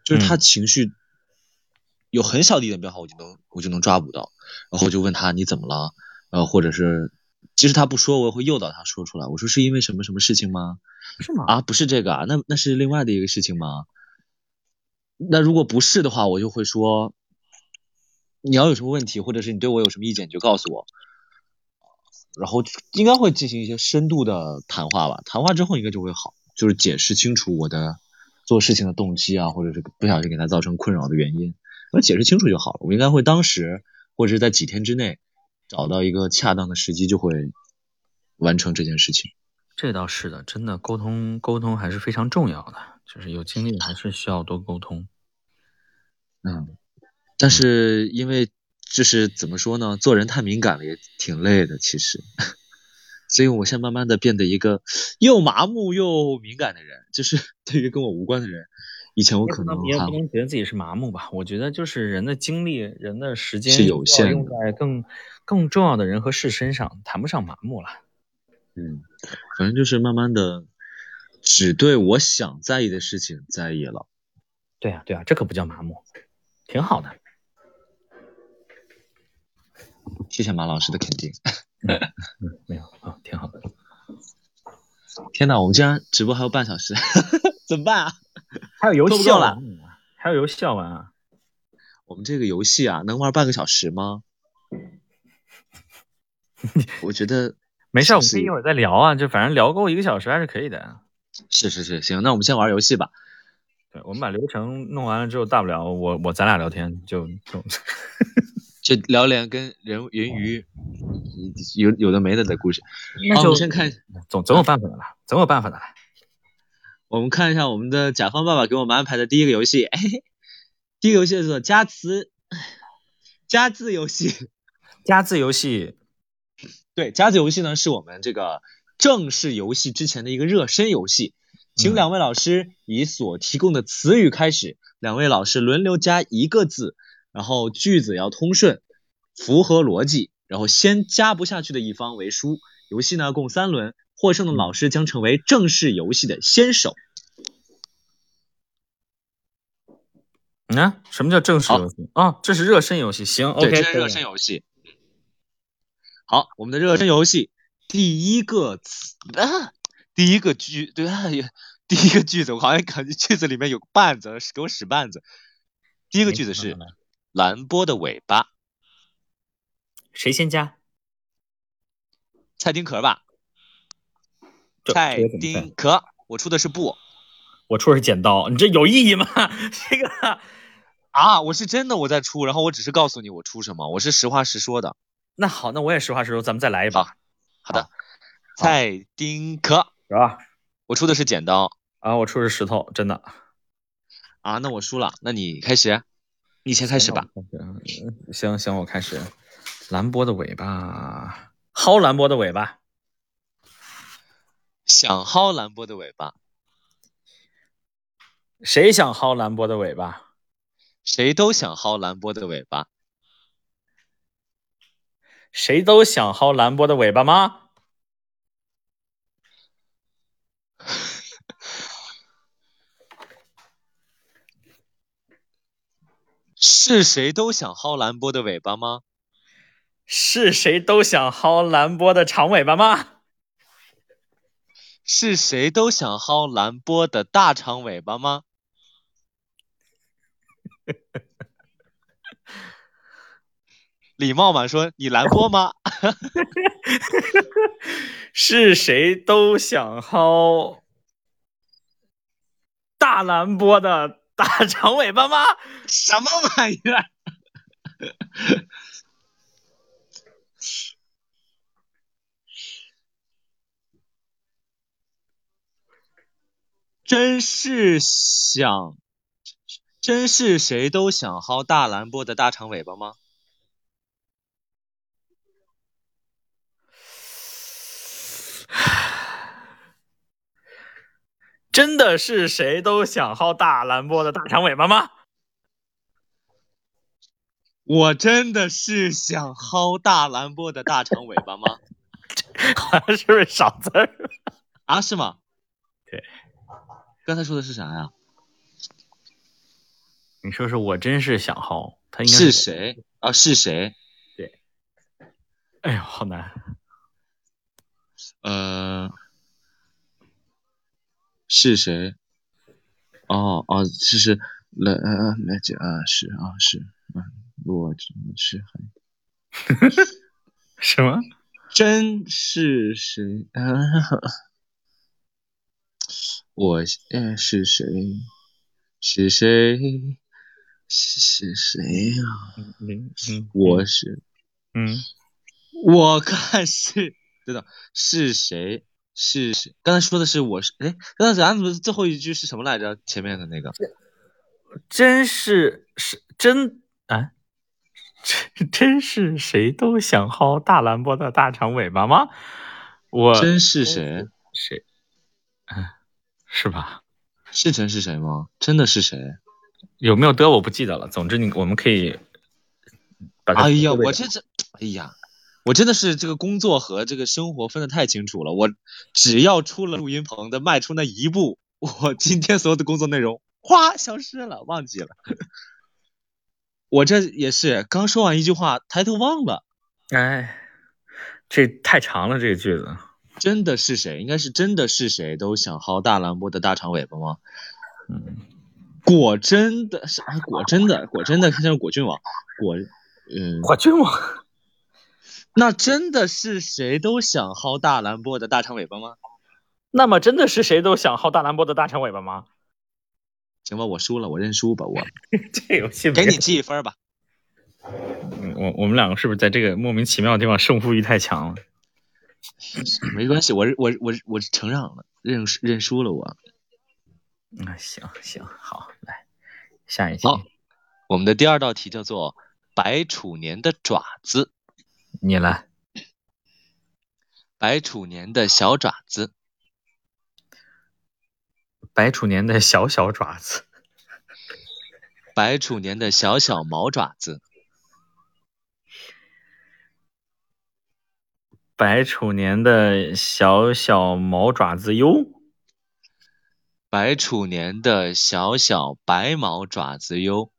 就是他情绪有很小的一点变化，我就能我就能抓捕到，然后我就问他你怎么了，呃，或者是。即使他不说，我也会诱导他说出来。我说是因为什么什么事情吗？是吗？啊，不是这个啊，那那是另外的一个事情吗？那如果不是的话，我就会说，你要有什么问题，或者是你对我有什么意见，你就告诉我。然后应该会进行一些深度的谈话吧。谈话之后应该就会好，就是解释清楚我的做事情的动机啊，或者是不小心给他造成困扰的原因，我解释清楚就好了。我应该会当时或者是在几天之内。找到一个恰当的时机，就会完成这件事情。这倒是的，真的沟通沟通还是非常重要的，就是有精力还是需要多沟通。嗯，但是因为就是怎么说呢，做人太敏感了也挺累的，其实。所以我现在慢慢的变得一个又麻木又敏感的人，就是 对于跟我无关的人。以前我可能也不能觉得自己是麻木吧，我觉得就是人的精力、人的时间是有限，用在更更重要的人和事身上，谈不上麻木了。嗯，反正就是慢慢的，只对我想在意的事情在意了。对啊，对啊，这可不叫麻木，挺好的。谢谢马老师的肯定。嗯，没有啊，挺好的。天呐，我们竟然直播还有半小时，怎么办啊？还有游戏玩，还有游戏要玩啊！我们这个游戏啊，能玩半个小时吗？我觉得没事，我们可以一会儿再聊啊，就反正聊够一个小时还是可以的。是是是，行，那我们先玩游戏吧。对，我们把流程弄完了之后，大不了我我咱俩聊天就就就聊点跟人人鱼有有的没的的故事。那就先看，总总有办法的啦，总有办法的啦。我们看一下我们的甲方爸爸给我们安排的第一个游戏，哎，第一个游戏叫做加词加字游戏。加字游戏，对，加字游戏呢是我们这个正式游戏之前的一个热身游戏，请两位老师以所提供的词语开始，两位老师轮流加一个字，然后句子要通顺，符合逻辑，然后先加不下去的一方为输。游戏呢共三轮。获胜的老师将成为正式游戏的先手。啊，什么叫正式游戏？啊，这是热身游戏。行，OK，这是热身游戏。好，我们的热身游戏第一个词啊，第一个句对啊，第一个句子，我好像感觉句子里面有绊子，给我使绊子。第一个句子是蓝波的尾巴，谁先加？蔡丁壳吧。蔡丁壳，我出的是布，我出的是剪刀，你这有意义吗？这个啊，我是真的我在出，然后我只是告诉你我出什么，我是实话实说的。那好，那我也实话实说，咱们再来一把。好的，蔡丁壳是吧？我出的是剪刀啊，我出的是石头，真的。啊，那我输了，那你开始，你先开始吧。行行，我开始。兰波的尾巴，薅兰波的尾巴。想薅兰波的尾巴，谁想薅兰波的尾巴？谁都想薅兰波的尾巴。谁都想薅兰波的尾巴吗？是谁都想薅兰波的尾巴吗？是谁都想薅兰波的长尾巴吗？是谁都想薅蓝波的大长尾巴吗？李茂满说：“你蓝波吗？” 是谁都想薅大蓝波的大长尾巴吗？什么玩意儿？真是想，真是谁都想薅大蓝波的大长尾巴吗？真的是谁都想薅大蓝波的大长尾巴吗？我真的是想薅大蓝波的大长尾巴吗？好像是不是少字儿？啊，是吗？对。刚才说的是啥呀？你说说我真是想薅，他应该是谁啊？是谁？对。哎呦，好难。呃，是谁？哦哦，是是来呃来姐啊，是啊是，嗯，我真是很 什么？真是谁？啊、我呃是谁？是谁？是谁呀、嗯嗯嗯，我是，嗯，我看是，知道，是谁？是是？刚才说的是我是，哎，刚才咱怎么最后一句是什么来着？前面的那个真是是真啊，真真是谁都想薅大蓝波的大长尾巴吗？我真是谁？谁？嗯，是吧？是真是谁吗？真的是谁？有没有的我不记得了。总之你我们可以把它。哎呀，我这这，哎呀，我真的是这个工作和这个生活分得太清楚了。我只要出了录音棚的迈出那一步，我今天所有的工作内容哗消失了，忘记了。我这也是刚说完一句话，抬头忘了。哎，这太长了，这个句子。真的是谁？应该是真的是谁都想薅大蓝波的大长尾巴吗？嗯，果真的是啊，果真的，果真的，看像果郡王，果，嗯，果郡王。那真的是谁都想薅大蓝波的大长尾巴吗？那么真的是谁都想薅大蓝波的大长尾巴吗？行吧，我输了，我认输吧，我 这游戏给你记一分吧。嗯我我们两个是不是在这个莫名其妙的地方胜负欲太强了？没关系，我我我我承让了，认认输了我。那，行行好，来下一题。好，我们的第二道题叫做白楚年的爪子。你来。白楚年的小爪子。白楚年的小小爪子。白楚年的小小毛爪子。白楚年的小小毛爪子哟。白楚年的小小白毛爪子哟。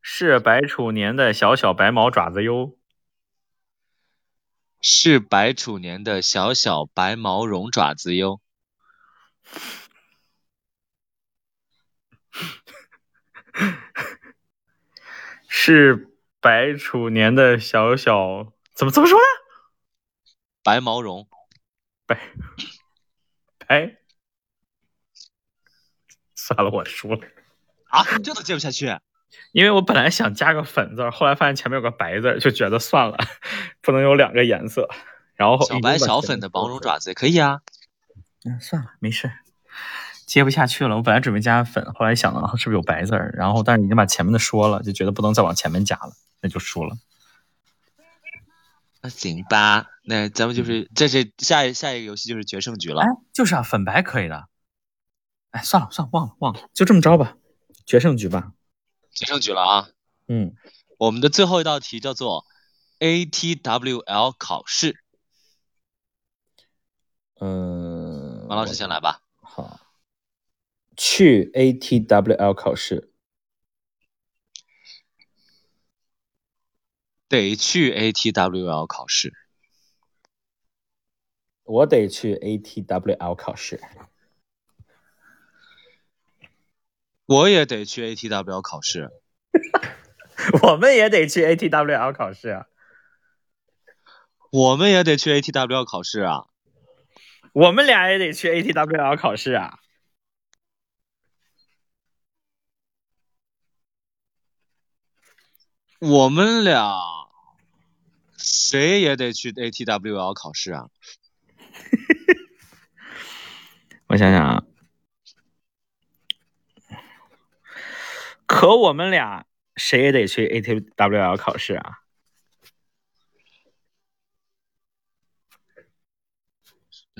是白楚年的小小白毛爪子哟。是白楚年的小小白毛绒爪子哟。是白楚年的小小怎么怎么说呢？白毛绒，白白，算了，我输了啊！你这都接不下去，因为我本来想加个粉字，后来发现前面有个白字，就觉得算了，不能有两个颜色。然后小白小粉的毛绒爪子也可以啊。嗯，算了，没事，接不下去了。我本来准备加粉，后来想了是不是有白字儿，然后但是已经把前面的说了，就觉得不能再往前面加了，那就输了。那行吧，那咱们就是这是下一下一个游戏就是决胜局了。哎，就是啊，粉白可以的。哎，算了算了，忘了忘了，就这么着吧，决胜局吧。决胜局了啊。嗯，我们的最后一道题叫做 ATWL 考试。嗯，王老师先来吧。好，去 ATWL 考试。得去 ATWL 考试。我得去 ATWL 考试。我也得去 ATWL 考试。我们也得去 ATWL 考试啊。我们也得去 ATWL 考试啊。我们俩也得去 ATWL 考试啊。我们俩谁也得去 ATWL 考试啊！我想想啊，可我们俩谁也得去 ATWL 考试啊！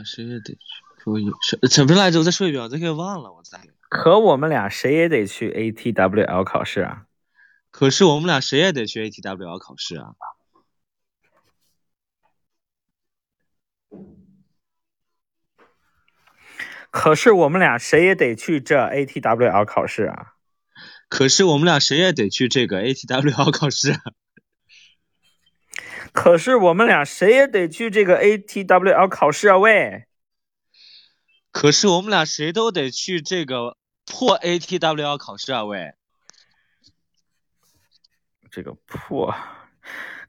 谁也得去。说有什什么来着？我再说一遍，我这给忘了，我再。可我们俩谁也得去 ATWL 考试啊！可是我们俩谁也得去 ATWL 考试啊！可是我们俩谁也得去这 ATWL 考试啊！可是我们俩谁也得去这个 ATWL 考试啊！可是我们俩谁也得去这个 ATWL 考试啊！喂！可是我们俩谁都得去这个破 ATWL 考试啊！喂！这个破，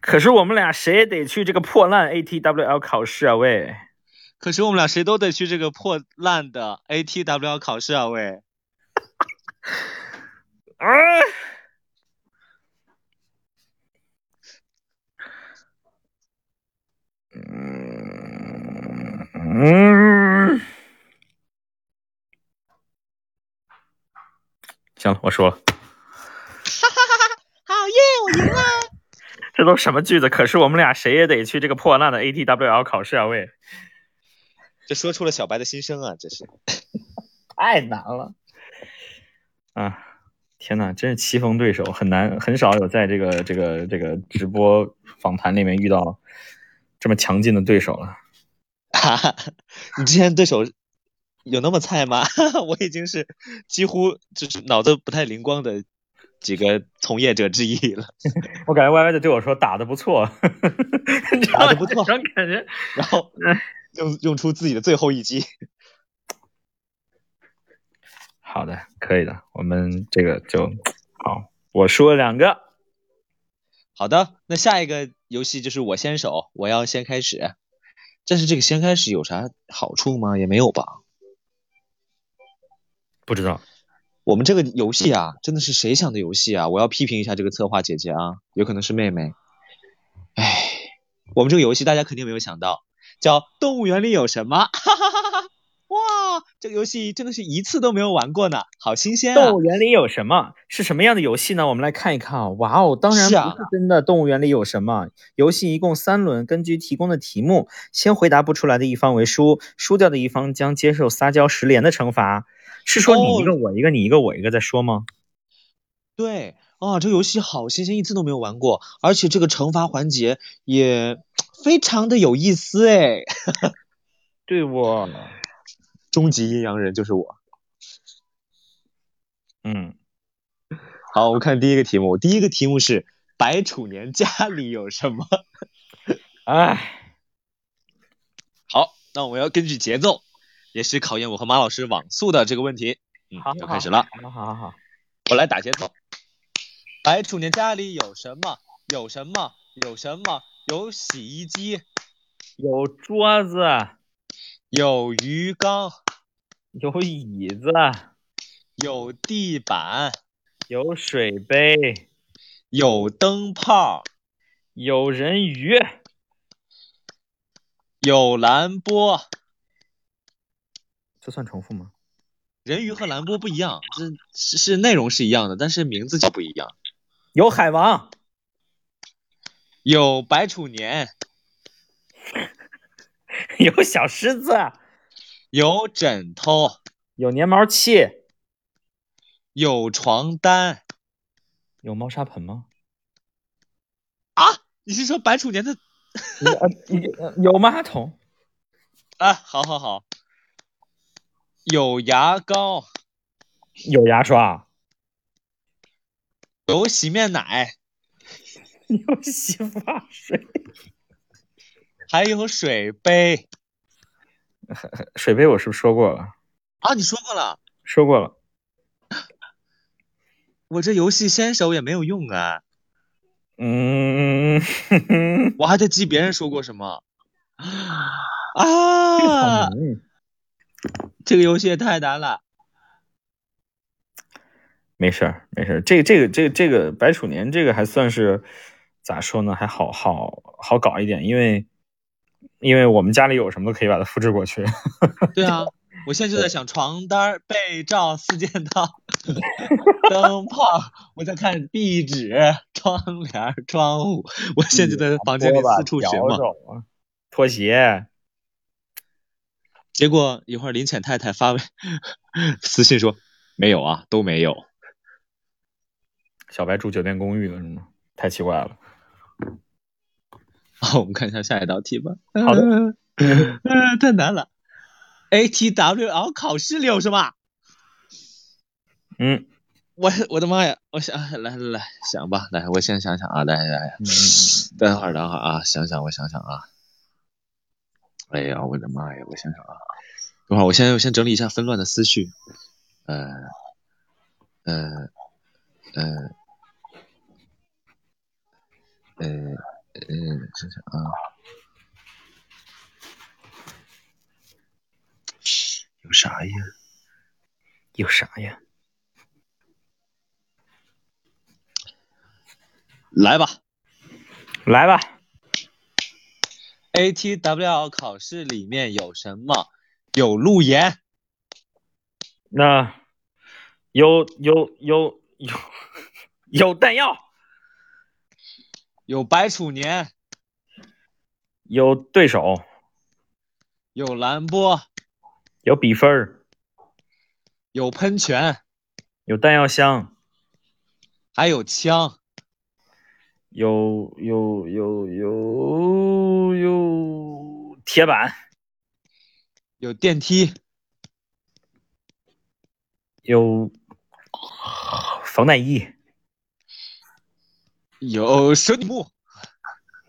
可是我们俩谁也得去这个破烂 ATWL 考试啊！喂！可是我们俩谁都得去这个破烂的 ATWL 考试啊！喂！啊！嗯嗯，行了，我说了。哈哈哈哈！好耶，我赢了！这都什么句子？可是我们俩谁也得去这个破烂的 ATWL 考试啊！喂！这说出了小白的心声啊！这是 太难了啊！天呐，真是棋逢对手，很难，很少有在这个这个这个直播访谈里面遇到这么强劲的对手了。哈哈，你之前对手有那么菜吗？我已经是几乎就是脑子不太灵光的几个从业者之一了。我感觉 Y Y 在对我说打的不错，打的不错，然后感觉，然后用用出自己的最后一击。好的，可以的，我们这个就好。我说两个，好的，那下一个游戏就是我先手，我要先开始。但是这个先开始有啥好处吗？也没有吧。不知道。我们这个游戏啊，真的是谁想的游戏啊？我要批评一下这个策划姐姐啊，有可能是妹妹。哎，我们这个游戏大家肯定没有想到，叫动物园里有什么？哈哈哈哈！哇，这个游戏真的是一次都没有玩过呢，好新鲜啊！动物园里有什么？是什么样的游戏呢？我们来看一看啊！哇哦，当然不是真的。动物园里有什么？游戏一共三轮，根据提供的题目，先回答不出来的一方为输，输掉的一方将接受撒娇十连的惩罚。是说你一个我一个，你一个我一个在说吗？对啊，这个游戏好新鲜，一次都没有玩过，而且这个惩罚环节也非常的有意思哎。对我。终极阴阳人就是我。嗯，好，我们看第一个题目。第一个题目是白楚年家里有什么？哎，好，那我们要根据节奏，也是考验我和马老师网速的这个问题。嗯，要开始了。好好好，我来打节奏。白楚年家里有什么？有什么？有什么？有洗衣机，有桌子，有鱼缸。有椅子，有地板，有水杯，有灯泡，有人鱼，有蓝波。这算重复吗？人鱼和蓝波不一样，是是是内容是一样的，但是名字就不一样。有海王，有白楚年，有小狮子。有枕头，有粘毛器，有床单，有猫砂盆吗？啊，你是说白楚年的？有马桶啊，好好好，有牙膏，有牙刷，有洗面奶，有洗发水，还有水杯。水杯我是不是说过了？啊，你说过了，说过了。我这游戏先手也没有用啊。嗯，我还在记别人说过什么。啊，这个游戏也太难了。没事儿，没事儿。这、这个、这个、这个白楚年这个还算是咋说呢？还好好好搞一点，因为。因为我们家里有什么都可以把它复制过去。对啊，我现在就在想床单、被罩、四件套、灯泡，我在看壁纸、窗帘、窗户。我现在就在房间里四处寻摸。拖鞋。结果一会儿林浅太太发微私信说没有啊，都没有。小白住酒店公寓了是吗？太奇怪了。好，我们看一下下一道题吧。好的呃，太难了。ATWL 考试里有什么？嗯我我的妈呀！我想来来来想吧，来我先想想啊，来来来，嗯嗯等会儿等会儿啊，想想我想想啊。哎呀，我的妈呀！我想想啊，等会儿我先我先整理一下纷乱的思绪。呃呃呃嗯呃，想想啊，有啥呀？有啥呀？来吧来吧，，ATWL 考试里面有什么？有路演，那有有有有 有弹药，有白楚年，有对手，有蓝波，有比分儿，有喷泉，有弹药箱，还有枪，有有有有有铁板，有电梯，有防弹衣，有蛇女木，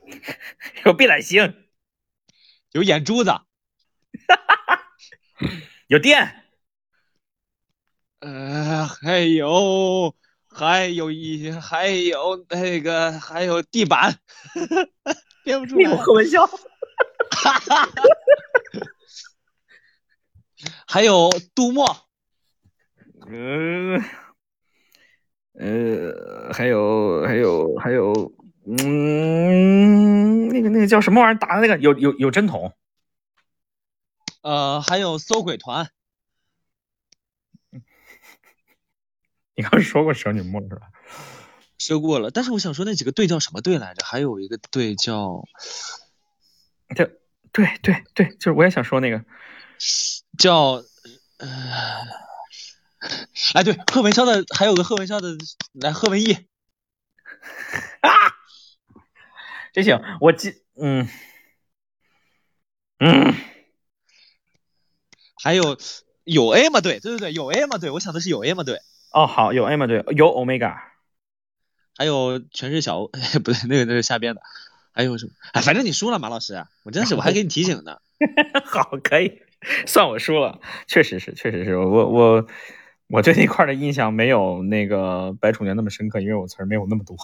有避懒星，有眼珠子，有电，呃，还有还有一还有那个还有地板，编不出来，贺文霄，还有杜牧，嗯呃，还有还有还有，嗯，那个那个叫什么玩意儿打的那个有有有针筒，呃，还有搜鬼团，你刚说过蛇女木是吧？说过了，但是我想说那几个队叫什么队来着？还有一个队叫叫对对对，就是我也想说那个，叫呃，哎，对，贺文霄的还有个贺文霄的，来贺文义，这行我记嗯嗯还有有 A 吗？对，对对对，有 A 吗？对，我想的是有 A 吗？对，哦好有 Emma 对有 Omega 还有全是小，哎，不对，那个那是瞎编的，还有什么？哎，反正你输了，马老师，我真是我还给你提醒呢。好可以算我输了，确实是确实是我我我对那块儿的印象没有那个白楚年那么深刻，因为我词儿没有那么多。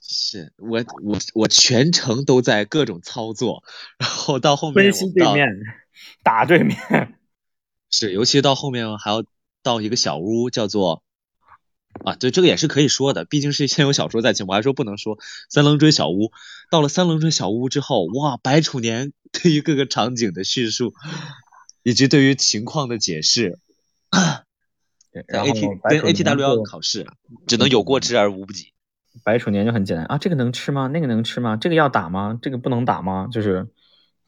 是我我我全程都在各种操作，然后到后面分我到析对面，打对面，是，尤其到后面还要到一个小屋，叫做啊，对，这个也是可以说的，毕竟是先有小说在前，我还说不能说三棱锥小屋。到了三棱锥小屋之后，哇，白楚年对于各个场景的叙述，以及对于情况的解释，对然后 AT 跟白楚年 ATWL 就考试只能有过之而无不及。白鼠年就很简单啊，这个能吃吗？那个能吃吗？这个要打吗？这个不能打吗？就是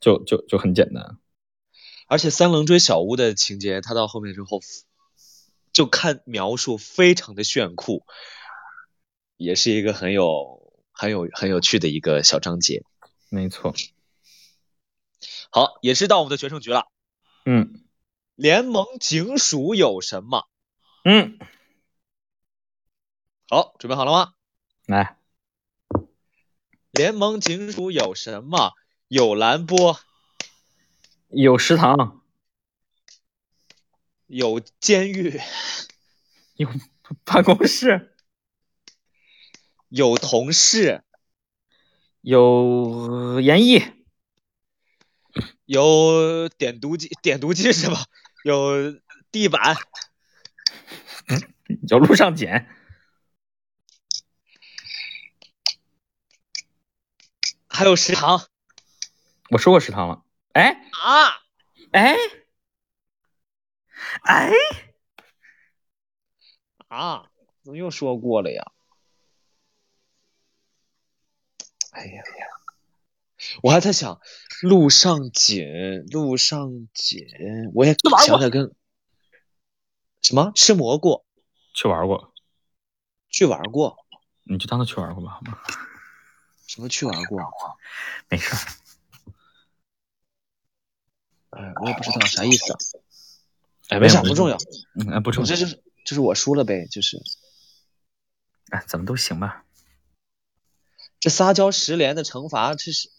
就就就很简单。而且三棱锥小屋的情节，它到后面之后，就看描述非常的炫酷，也是一个很有很有很有趣的一个小章节。没错，好，也是到我们的决胜局了。嗯联盟警署有什么？嗯，好，准备好了吗？来，联盟警署有什么？有蓝波，有食堂，有监狱，有办公室，有同事，有演艺，有点读机，点读机是什么？有地板，有路上捡，还有食堂我说过食堂了。哎啊！哎哎，啊，怎么又说过了呀？哎呀呀！我还在想，陆上锦，陆上锦，我也想想跟什么吃蘑菇去玩过，去玩过，你就当他去玩过吧，好吗？什么去玩过？没事儿。哎，我也不知道啥意思啊。哎，没啥，不重要。。嗯，哎不重要。我这就是就是我输了呗，就是哎，怎么都行吧。这撒娇十连的惩罚，这是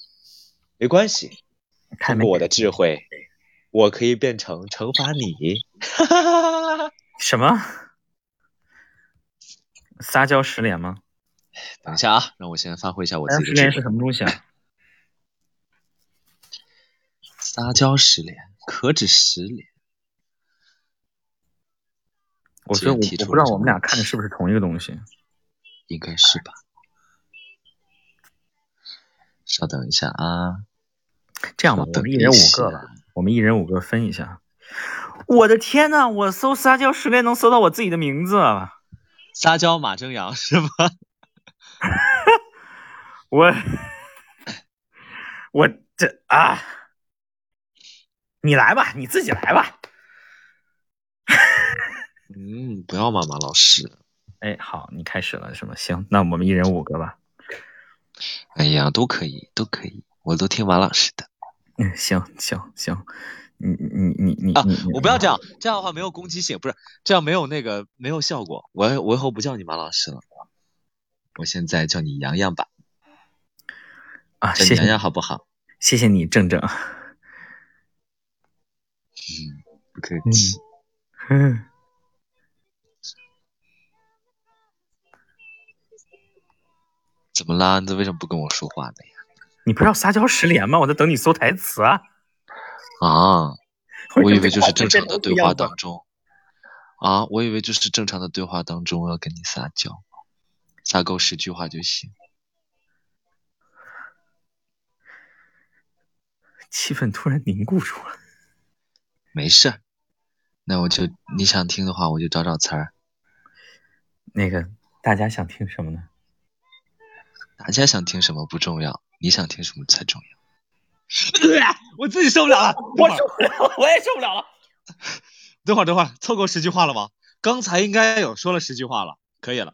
没关系。太没通过我的智慧，我可以变成惩罚你。什么撒娇十连吗？等一下啊，让我先发挥一下我撒娇十连是。什么东西啊？撒娇十连，可止十连。我觉得我不知道我们俩看的是不是同一个东西。应该是吧？稍等一下啊，这样吧，我们一人五个吧，我们一人五个分一下。我的天呐，我搜撒娇十连能搜到我自己的名字，啊撒娇马正阳是吗？我我这啊，你来吧，你自己来吧。嗯，不要嘛，马老师。哎，好，你开始了是吗？行，那我们一人五个吧。哎呀，都可以，都可以，我都听马老师的 嗯，行行行，你你你你啊我不要这样，这样的话没有攻击性，不是这样没有那个没有效果。我我以后不叫你马老师了，我现在叫你洋洋吧，啊，谢谢洋好不好？谢谢你，正正。嗯，不客气。嗯，怎么啦？你为什么不跟我说话呢呀？你不是要撒娇十连吗？我在等你搜台词啊。啊，我以为就是正常的对话当中，啊，我以为就是正常的对话当中要跟你撒娇，撒够十句话就行。气氛突然凝固住了。没事儿，那我就你想听的话，我就找找词儿。那个，大家想听什么呢？大家想听什么不重要，你想听什么才重要。我自己受不了了，我受不了了，我也受不了了。等会儿，等会儿，凑够十句话了吗？刚才应该有说了十句话了，可以了，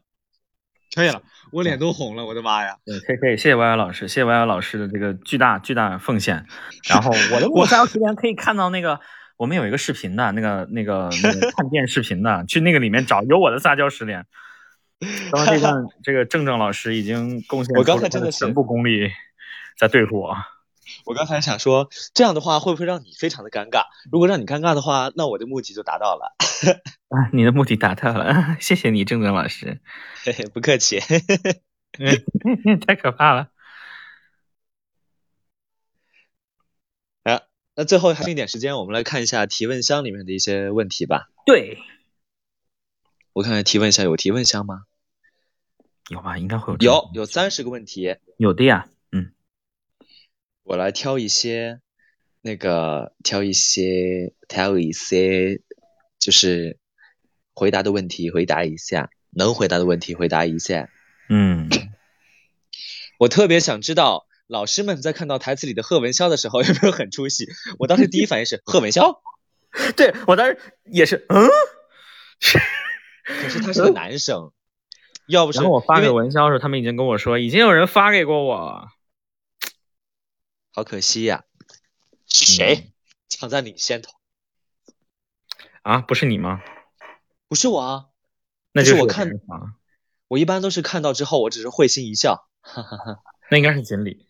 可以了，我脸都红了，我的妈呀！对，可以可以，谢谢 Y Y 老师，谢谢 Y Y 老师的这个巨大巨大奉献。然后我的我撒娇十连可以看到那个，我们有一个视频的，那个那个那个看电视频的，去那个里面找有我的撒娇十连。刚刚这段，这个郑正老师已经贡献我刚出了他才真的是全部功力在对付我。我刚才想说，这样的话会不会让你非常的尴尬？如果让你尴尬的话，那我的目的就达到了。啊，你的目的达到了，谢谢你，正正老师。嘿嘿，不客气。嗯，太可怕了。啊，那最后还剩一点时间，我们来看一下提问箱里面的一些问题吧。对，我看看提问箱有提问箱吗？有吧？应该会有有，有三十个问题，有的呀。嗯，我来挑一些，那个挑一些，挑一些，就是回答的问题回答一下，能回答的问题回答一下。嗯，我特别想知道，老师们在看到台词里的贺文潇的时候 有没有很出戏？我当时第一反应是贺文潇，对我当时也是，嗯。可是他是个男生，要不是然后我发给文潇的时候，他们已经跟我说，已经有人发给过我。好可惜呀、是谁抢在你先头？啊，不是你吗？不是我啊，那就是我看我一般都是看到之后，我只是会心一笑，哈哈哈。那应该是锦鲤。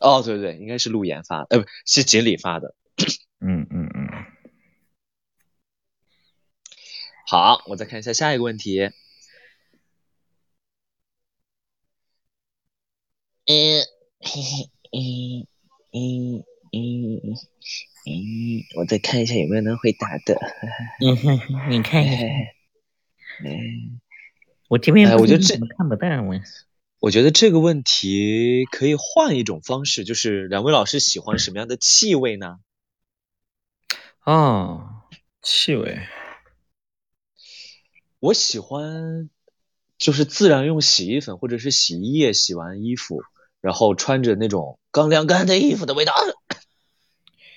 哦，对对，应该是陆岩发的，呃，不是锦鲤发的。嗯嗯嗯，好，我再看一下下一个问题。嗯，嘿嘿，嗯嗯嗯嗯，我再看一下有没有能回答的。嗯哼，你看一下，嗯，我这边哎我觉得这么看不到我？我觉得这个问题可以换一种方式，就是两位老师喜欢什么样的气味呢？哦，气味。我喜欢就是自然用洗衣粉或者是洗衣液洗完衣服，然后穿着那种刚晾干的衣服的味道，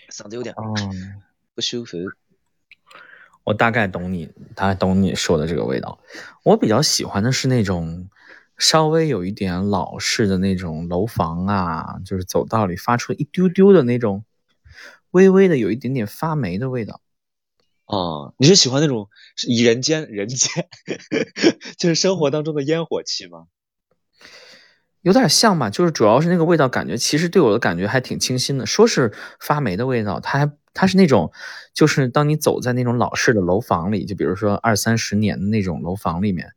嗓子有点嗯，不舒服。我大概懂你，大概懂你说的这个味道。我比较喜欢的是那种稍微有一点老式的那种楼房啊，就是走道里发出一丢丢的那种微微的有一点点发霉的味道。哦，你是喜欢那种是人间人间，就是生活当中的烟火气吗？有点像吧，就是主要是那个味道，感觉其实对我的感觉还挺清新的。说是发霉的味道，它还它是那种，就是当你走在那种老式的楼房里，就比如说二三十年的那种楼房里面，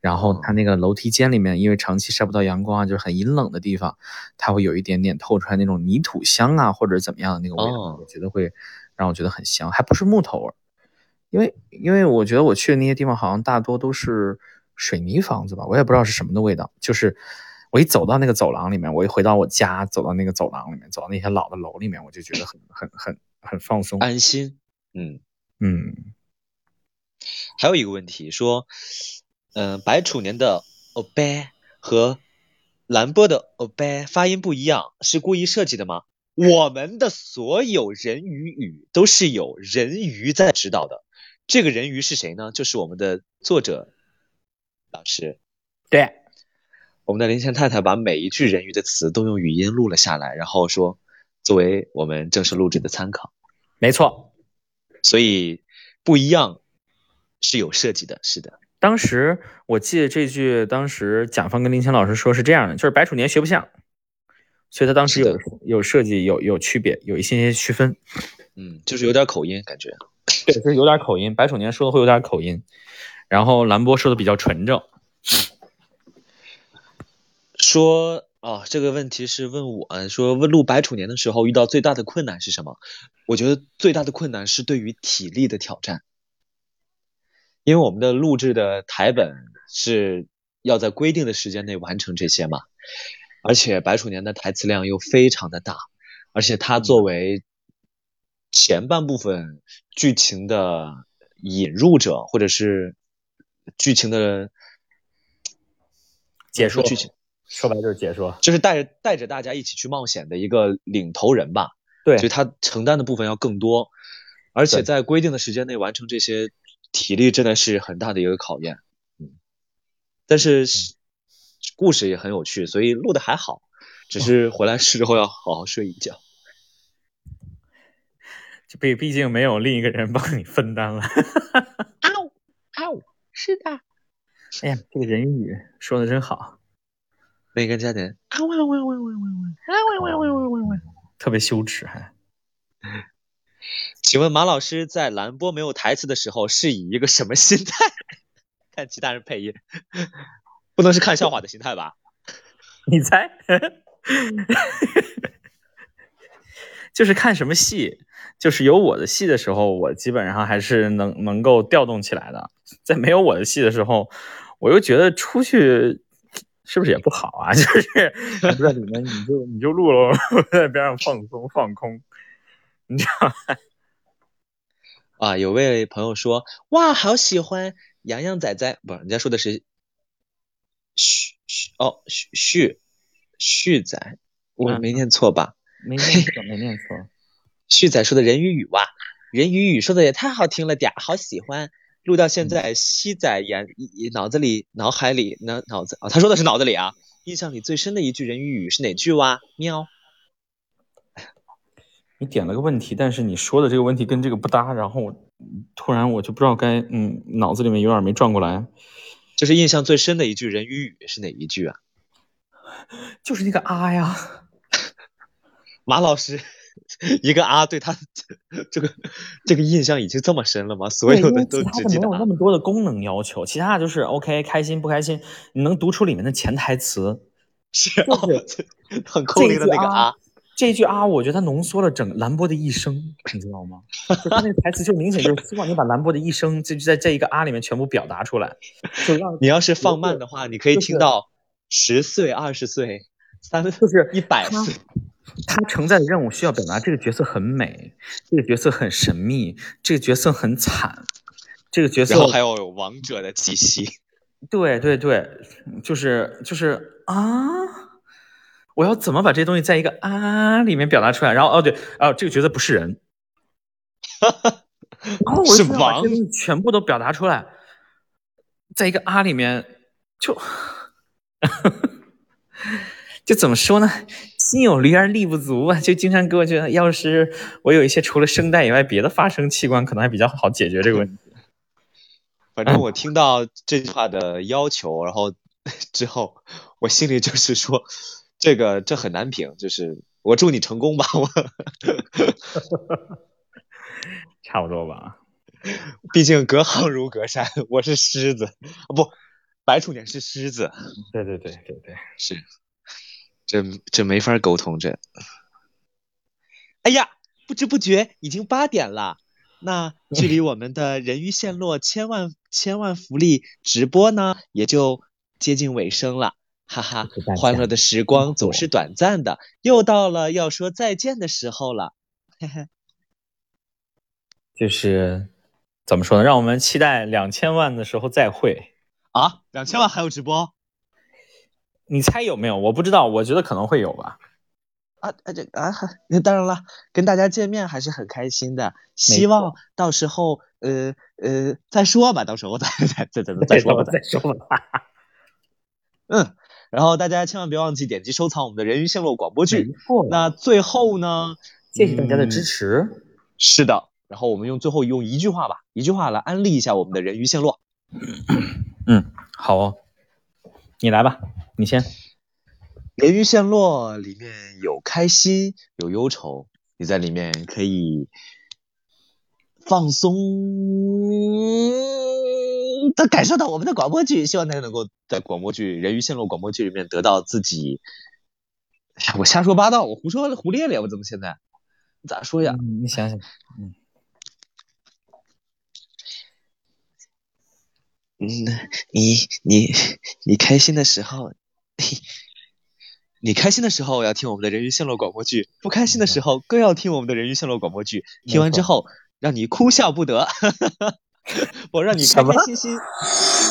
然后它那个楼梯间里面，因为长期晒不到阳光啊，就是很阴冷的地方，它会有一点点透出来那种泥土香啊，或者怎么样的那个味道，哦我觉得会让我觉得很香，还不是木头味儿。因为因为我觉得我去的那些地方好像大多都是水泥房子吧，我也不知道是什么的味道。就是我一走到那个走廊里面，我一回到我家，走到那个走廊里面，走到那些老的楼里面，我就觉得很很很很放松。安心。嗯，嗯，还有一个问题说，嗯、白楚年的 obey 和兰波的 obey 发音不一样，是故意设计的吗？我们的所有人鱼语都是有人鱼在指导的。这个人鱼是谁呢？就是我们的作者老师，对，我们的林前太太把每一句人鱼的词都用语音录了下来，然后说作为我们正式录制的参考。没错。所以不一样是有设计的，是的。当时我记得这句，当时甲方跟林谦老师说是这样的，就是白楚年学不像，所以他当时有有设计，有有区别，有一些些区分。嗯，就是有点口音感觉。对，就是有点口音，白楚年说的会有点口音，然后兰波说的比较纯正。说啊，这个问题是问我说，问录白楚年的时候遇到最大的困难是什么？我觉得最大的困难是对于体力的挑战，因为我们的录制的台本是要在规定的时间内完成这些嘛，而且白楚年的台词量又非常的大，而且他作为前半部分剧情的引入者，或者是剧情的解说剧情。说白了就是解说。就是带着带着大家一起去冒险的一个领头人吧，对。所以他承担的部分要更多，而且在规定的时间内完成这些，体力真的是很大的一个考验。嗯，但是是故事也很有趣，所以录的还好，只是回来事后要好好睡一觉。就毕毕竟没有另一个人帮你分担了。啊呜啊呜，是的，哎呀，这个人语说的真好，每个人加点啊喂喂喂喂喂喂啊喂喂喂喂喂喂。特别羞耻还。请问马老师在蓝波没有台词的时候是以一个什么心态 看其他人配音？不能是看笑话的心态吧？你猜？就是看什么戏，就是有我的戏的时候，我基本上还是能能够调动起来的。在没有我的戏的时候，我又觉得出去是不是也不好啊？就是在里面，你就你就录了，我在边上放松放空，你知道吗？啊，有位朋友说，哇，好喜欢洋洋仔仔，不，人家说的是旭旭哦旭旭旭仔，我嗯没念错吧？没念错，没念错。旭仔说的人鱼语哇，人鱼语说的也太好听了点儿，好喜欢。录到现在，西仔眼脑子里、脑海里、脑脑子啊、他说的是脑子里啊。印象里最深的一句人鱼语是哪句哇？喵。你点了个问题，但是你说的这个问题跟这个不搭，然后我突然我就不知道该嗯，脑子里面有点没转过来。就是印象最深的一句人鱼语是哪一句啊？就是那个啊呀，马老师一个啊，对他这个这个印象已经这么深了吗？所有的都记得啊没有那。么多的功能要求，其他的就是 OK，开心不开心，你能读出里面的潜台词。是很空灵的那个啊，这句啊，我觉得它浓缩了整兰波的一生，你知道吗？就他那个台词就明显就是希望你把兰波的一生就就在这一个啊里面全部表达出来，就让 你要是放慢的话，你可以听到十岁、二十岁、三就是一百岁。他承载的任务需要表达这个角色很美，这个角色很神秘，这个角色很惨，这个角色然后还要有王者的气息。对对对，就是就是啊，我要怎么把这些东西在一个啊里面表达出来？然后哦对，哦这个角色不是人，然后我是就把王这东西全部都表达出来，在一个啊里面就 就怎么说呢？心有余而力不足啊，就经常给我觉得，要是我有一些除了声带以外别的发声器官，可能还比较好解决这个问题。反正我听到这句话的要求，然后 之后我心里就是说，这个这很难评，就是我祝你成功吧，我 差不多吧。毕竟隔行如隔山，我是狮子，啊不，白楚年是狮子，对对对对对，是，这这没法沟通这。哎呀，不知不觉已经八点了，那距离我们的人鱼陷落千万千万福利直播呢，也就接近尾声了。哈哈欢乐的时光总是短暂的，又到了要说再见的时候了。嘿嘿，就是怎么说呢？让我们期待两千万的时候再会。啊，两千万还有直播你猜有没有？我不知道，我觉得可能会有吧。啊啊这啊，那当然了，跟大家见面还是很开心的，希望到时候呃呃再说吧，到时候再再再再再说吧，再再说吧。嗯，然后大家千万别忘记点击收藏我们的人鱼陷落广播剧。那最后呢？谢谢大家的支嗯持。是的，然后我们用最后用一句话吧，一句话来安利一下我们的人鱼陷落。嗯，好哦，你来吧，你先。人鱼陷落里面有开心，有忧愁，你在里面可以放松的感受到我们的广播剧，希望大家能够在广播剧《人鱼陷落》广播剧里面得到自己。哎呀，我瞎说八道，我胡说胡咧咧，我怎么现在咋说呀？嗯你想想，嗯，你你你开心的时候，你开心的时候要听我们的人鱼线路广播剧，不开心的时候更要听我们的人鱼线路广播剧。听完之后，让你哭笑不得，我让你开开心心，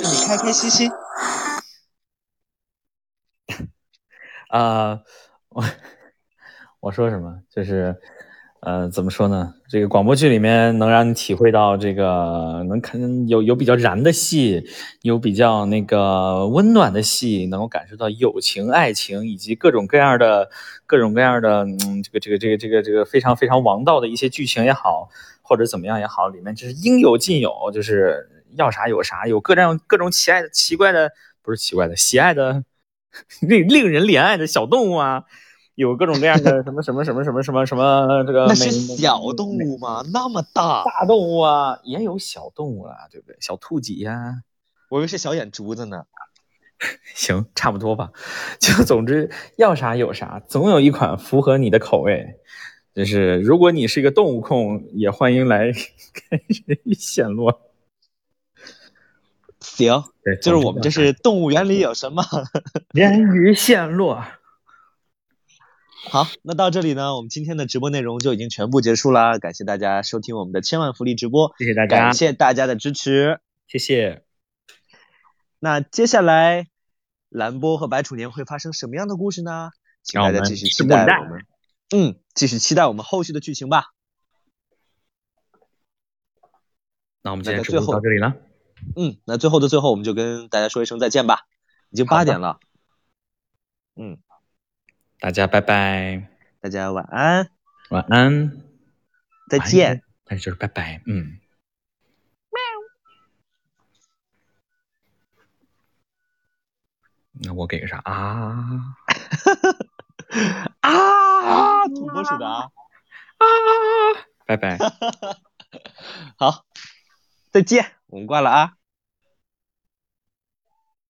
让你开开心心。啊、我 我说什么？就是，呃，怎么说呢？这个广播剧里面能让你体会到这个，能看有有比较燃的戏，有比较那个温暖的戏，能够感受到友情、爱情以及各种各样的、各种各样的，嗯，这个这个这个这个这个非常非常王道的一些剧情也好，或者怎么样也好，里面就是应有尽有，就是要啥有啥，有各种各种奇爱的、奇怪的，不是奇怪的，喜爱的。令令人怜爱的小动物啊，有各种各样的什么什么什么什么什么什么这个那小动物吗？那么大，大动物啊，也有小动物啊，对不对？小兔几呀、我以为是小眼珠子呢。行，差不多吧。就总之要啥有啥，总有一款符合你的口味。就是如果你是一个动物控，也欢迎来 看人鱼线落。行，对，就是我们这是动物园里有什么。人鱼线落。好，那到这里呢，我们今天的直播内容就已经全部结束啦。感谢大家收听我们的千万福利直播，谢谢大家感，谢大家的支持。谢谢。那接下来，蓝波和白楚年会发生什么样的故事呢？请大家继续期待嗯，继续期待我们后续的剧情吧。那我们今天最后到这里了。嗯，那最后的最后，我们就跟大家说一声再见吧。已经八点了，嗯，大家拜拜，大家晚安，晚安，再见。。那就是拜拜，嗯。那我给个啥啊？啊，土拨鼠的啊，啊！拜拜。好，再见，我们挂了啊。